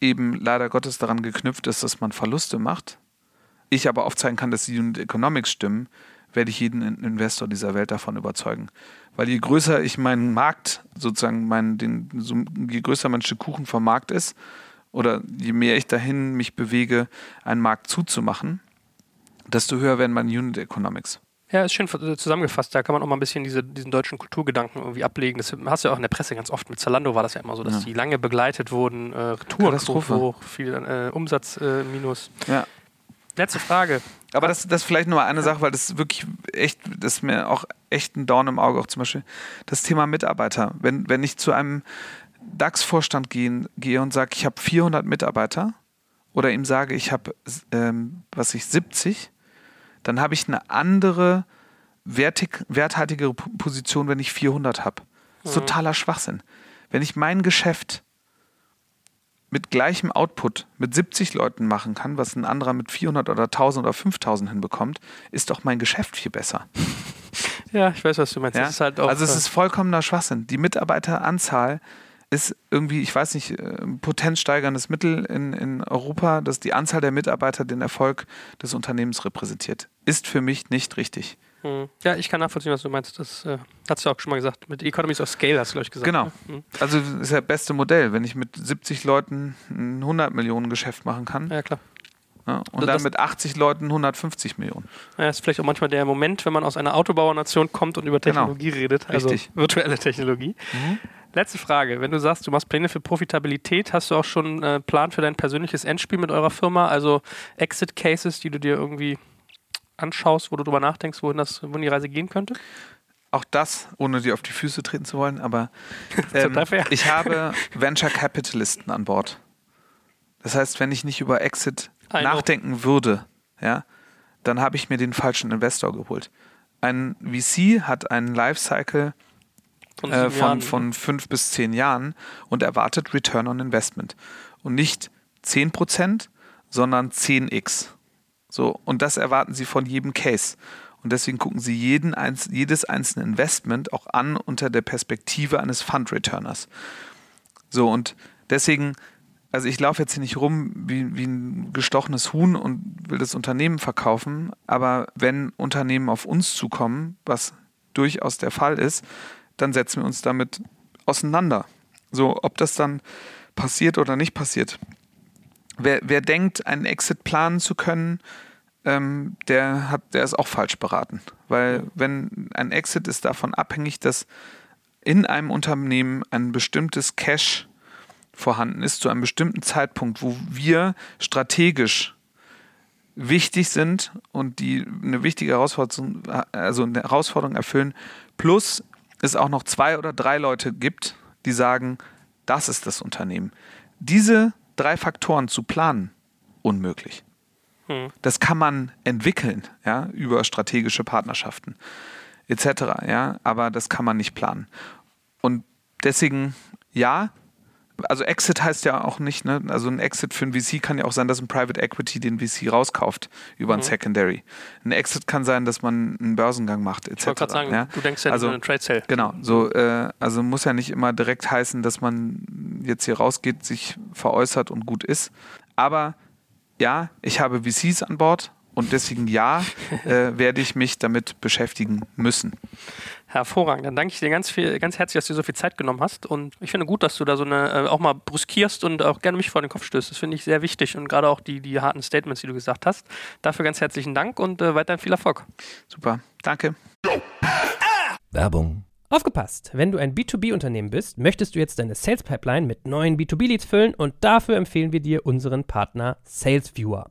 eben leider Gottes daran geknüpft ist, dass man Verluste macht, ich aber aufzeigen kann, dass die Unit Economics stimmen, werde ich jeden In- Investor dieser Welt davon überzeugen. Weil je größer ich meinen Markt, sozusagen meinen, den, so, je größer mein Stück Kuchen vom Markt ist, oder je mehr ich dahin mich bewege, einen Markt zuzumachen, desto höher werden meine Unit Economics. Ja, ist schön äh, zusammengefasst. Da kann man auch mal ein bisschen diese, diesen deutschen Kulturgedanken irgendwie ablegen. Das hast du ja auch in der Presse ganz oft. Mit Zalando war das ja immer so, dass Ja. die lange begleitet wurden. Äh, Retouren Katastrophe. hoch, viel äh, Umsatz äh, minus. Ja. Letzte Frage. Aber das, das vielleicht nur mal eine Sache, weil das ist wirklich echt, das ist mir auch echt ein Dorn im Auge, auch zum Beispiel das Thema Mitarbeiter. Wenn, wenn ich zu einem DAX-Vorstand gehen, gehe und sage, ich habe 400 Mitarbeiter oder ihm sage, ich habe, ähm, was ich, 70, dann habe ich eine andere, wertig, werthaltigere Position, wenn ich 400 habe. Das ist totaler Schwachsinn. Wenn ich mein Geschäft mit gleichem Output mit 70 Leuten machen kann, was ein anderer mit 400 oder 1000 oder 5000 hinbekommt, ist doch mein Geschäft viel besser. Ja, ich weiß, was du meinst. Ja? Halt also es ist vollkommener Schwachsinn. Die Mitarbeiteranzahl ist irgendwie, ich weiß nicht, äh, ein potenzsteigerndes Mittel in, in Europa, dass die Anzahl der Mitarbeiter den Erfolg des Unternehmens repräsentiert. Ist für mich nicht richtig. Hm. Ja, ich kann nachvollziehen, was du meinst. Das äh, hast du auch schon mal gesagt. Mit Economies of Scale hast du, glaube ich, gesagt. Genau. Ne? Hm. Also das ist ja das beste Modell, wenn ich mit 70 Leuten ein 100 Millionen Geschäft machen kann Ja, klar. ja, und Das- dann mit 80 Leuten 150 Millionen. Ja, ist vielleicht auch manchmal der Moment, wenn man aus einer Autobauernation kommt und über Genau. Technologie redet. Also Richtig. virtuelle Technologie. Letzte Frage. Wenn du sagst, du machst Pläne für Profitabilität, hast du auch schon einen äh, Plan für dein persönliches Endspiel mit eurer Firma? Also Exit-Cases, die du dir irgendwie anschaust, wo du drüber nachdenkst, wohin, das, wohin die Reise gehen könnte? Auch das, ohne dir auf die Füße treten zu wollen, aber ähm, ich habe Venture Capitalisten an Bord. Das heißt, wenn ich nicht über Exit I know. nachdenken würde, ja, dann habe ich mir den falschen Investor geholt. Ein VC hat einen Lifecycle Von, äh, von, von fünf bis zehn Jahren und erwartet Return on Investment. Und nicht 10%, sondern 10x. So, und das erwarten sie von jedem Case. Und deswegen gucken sie jeden, jedes einzelne Investment auch an unter der Perspektive eines Fund-Returners. So, und deswegen, also ich laufe jetzt hier nicht rum wie, wie ein gestochenes Huhn und will das Unternehmen verkaufen, aber wenn Unternehmen auf uns zukommen, was durchaus der Fall ist, dann setzen wir uns damit auseinander. So, ob das dann passiert oder nicht passiert. Wer, wer denkt, einen Exit planen zu können, ähm, der, hat, der ist auch falsch beraten. Weil wenn ein Exit ist davon abhängig, dass in einem Unternehmen ein bestimmtes Cash vorhanden ist zu einem bestimmten Zeitpunkt, wo wir strategisch wichtig sind und die eine wichtige Herausforderung, also eine Herausforderung erfüllen, plus es auch noch zwei oder drei Leute gibt, die sagen, das ist das Unternehmen. Diese drei Faktoren zu planen, unmöglich. Hm. Das kann man entwickeln, ja, über strategische Partnerschaften etc. Ja, aber das kann man nicht planen. Und deswegen, ja, also Exit heißt ja auch nicht, ne? Also ein Exit für ein VC kann ja auch sein, dass ein Private Equity den VC rauskauft über ein Mhm. Secondary. Ein Exit kann sein, dass man einen Börsengang macht, etc. Ich wollte gerade sagen, ja? du denkst ja Also- also, in Trade Sale. Genau, so, äh, also muss ja nicht immer direkt heißen, dass man jetzt hier rausgeht, sich veräußert und gut ist. Aber ja, ich habe VCs an Bord und deswegen ja, äh, werde ich mich damit beschäftigen müssen. Hervorragend. Dann danke ich dir ganz, viel, ganz herzlich, dass du so viel Zeit genommen hast. Und ich finde gut, dass du da so eine äh, auch mal brüskierst und auch gerne mich vor den Kopf stößt. Das finde ich sehr wichtig und gerade auch die, die harten Statements, die du gesagt hast. Dafür ganz herzlichen Dank und äh, weiterhin viel Erfolg. Super, danke. Werbung Aufgepasst! Wenn du ein B2B-Unternehmen bist, möchtest du jetzt deine Sales Pipeline mit neuen B2B-Leads füllen und dafür empfehlen wir dir unseren Partner SalesViewer.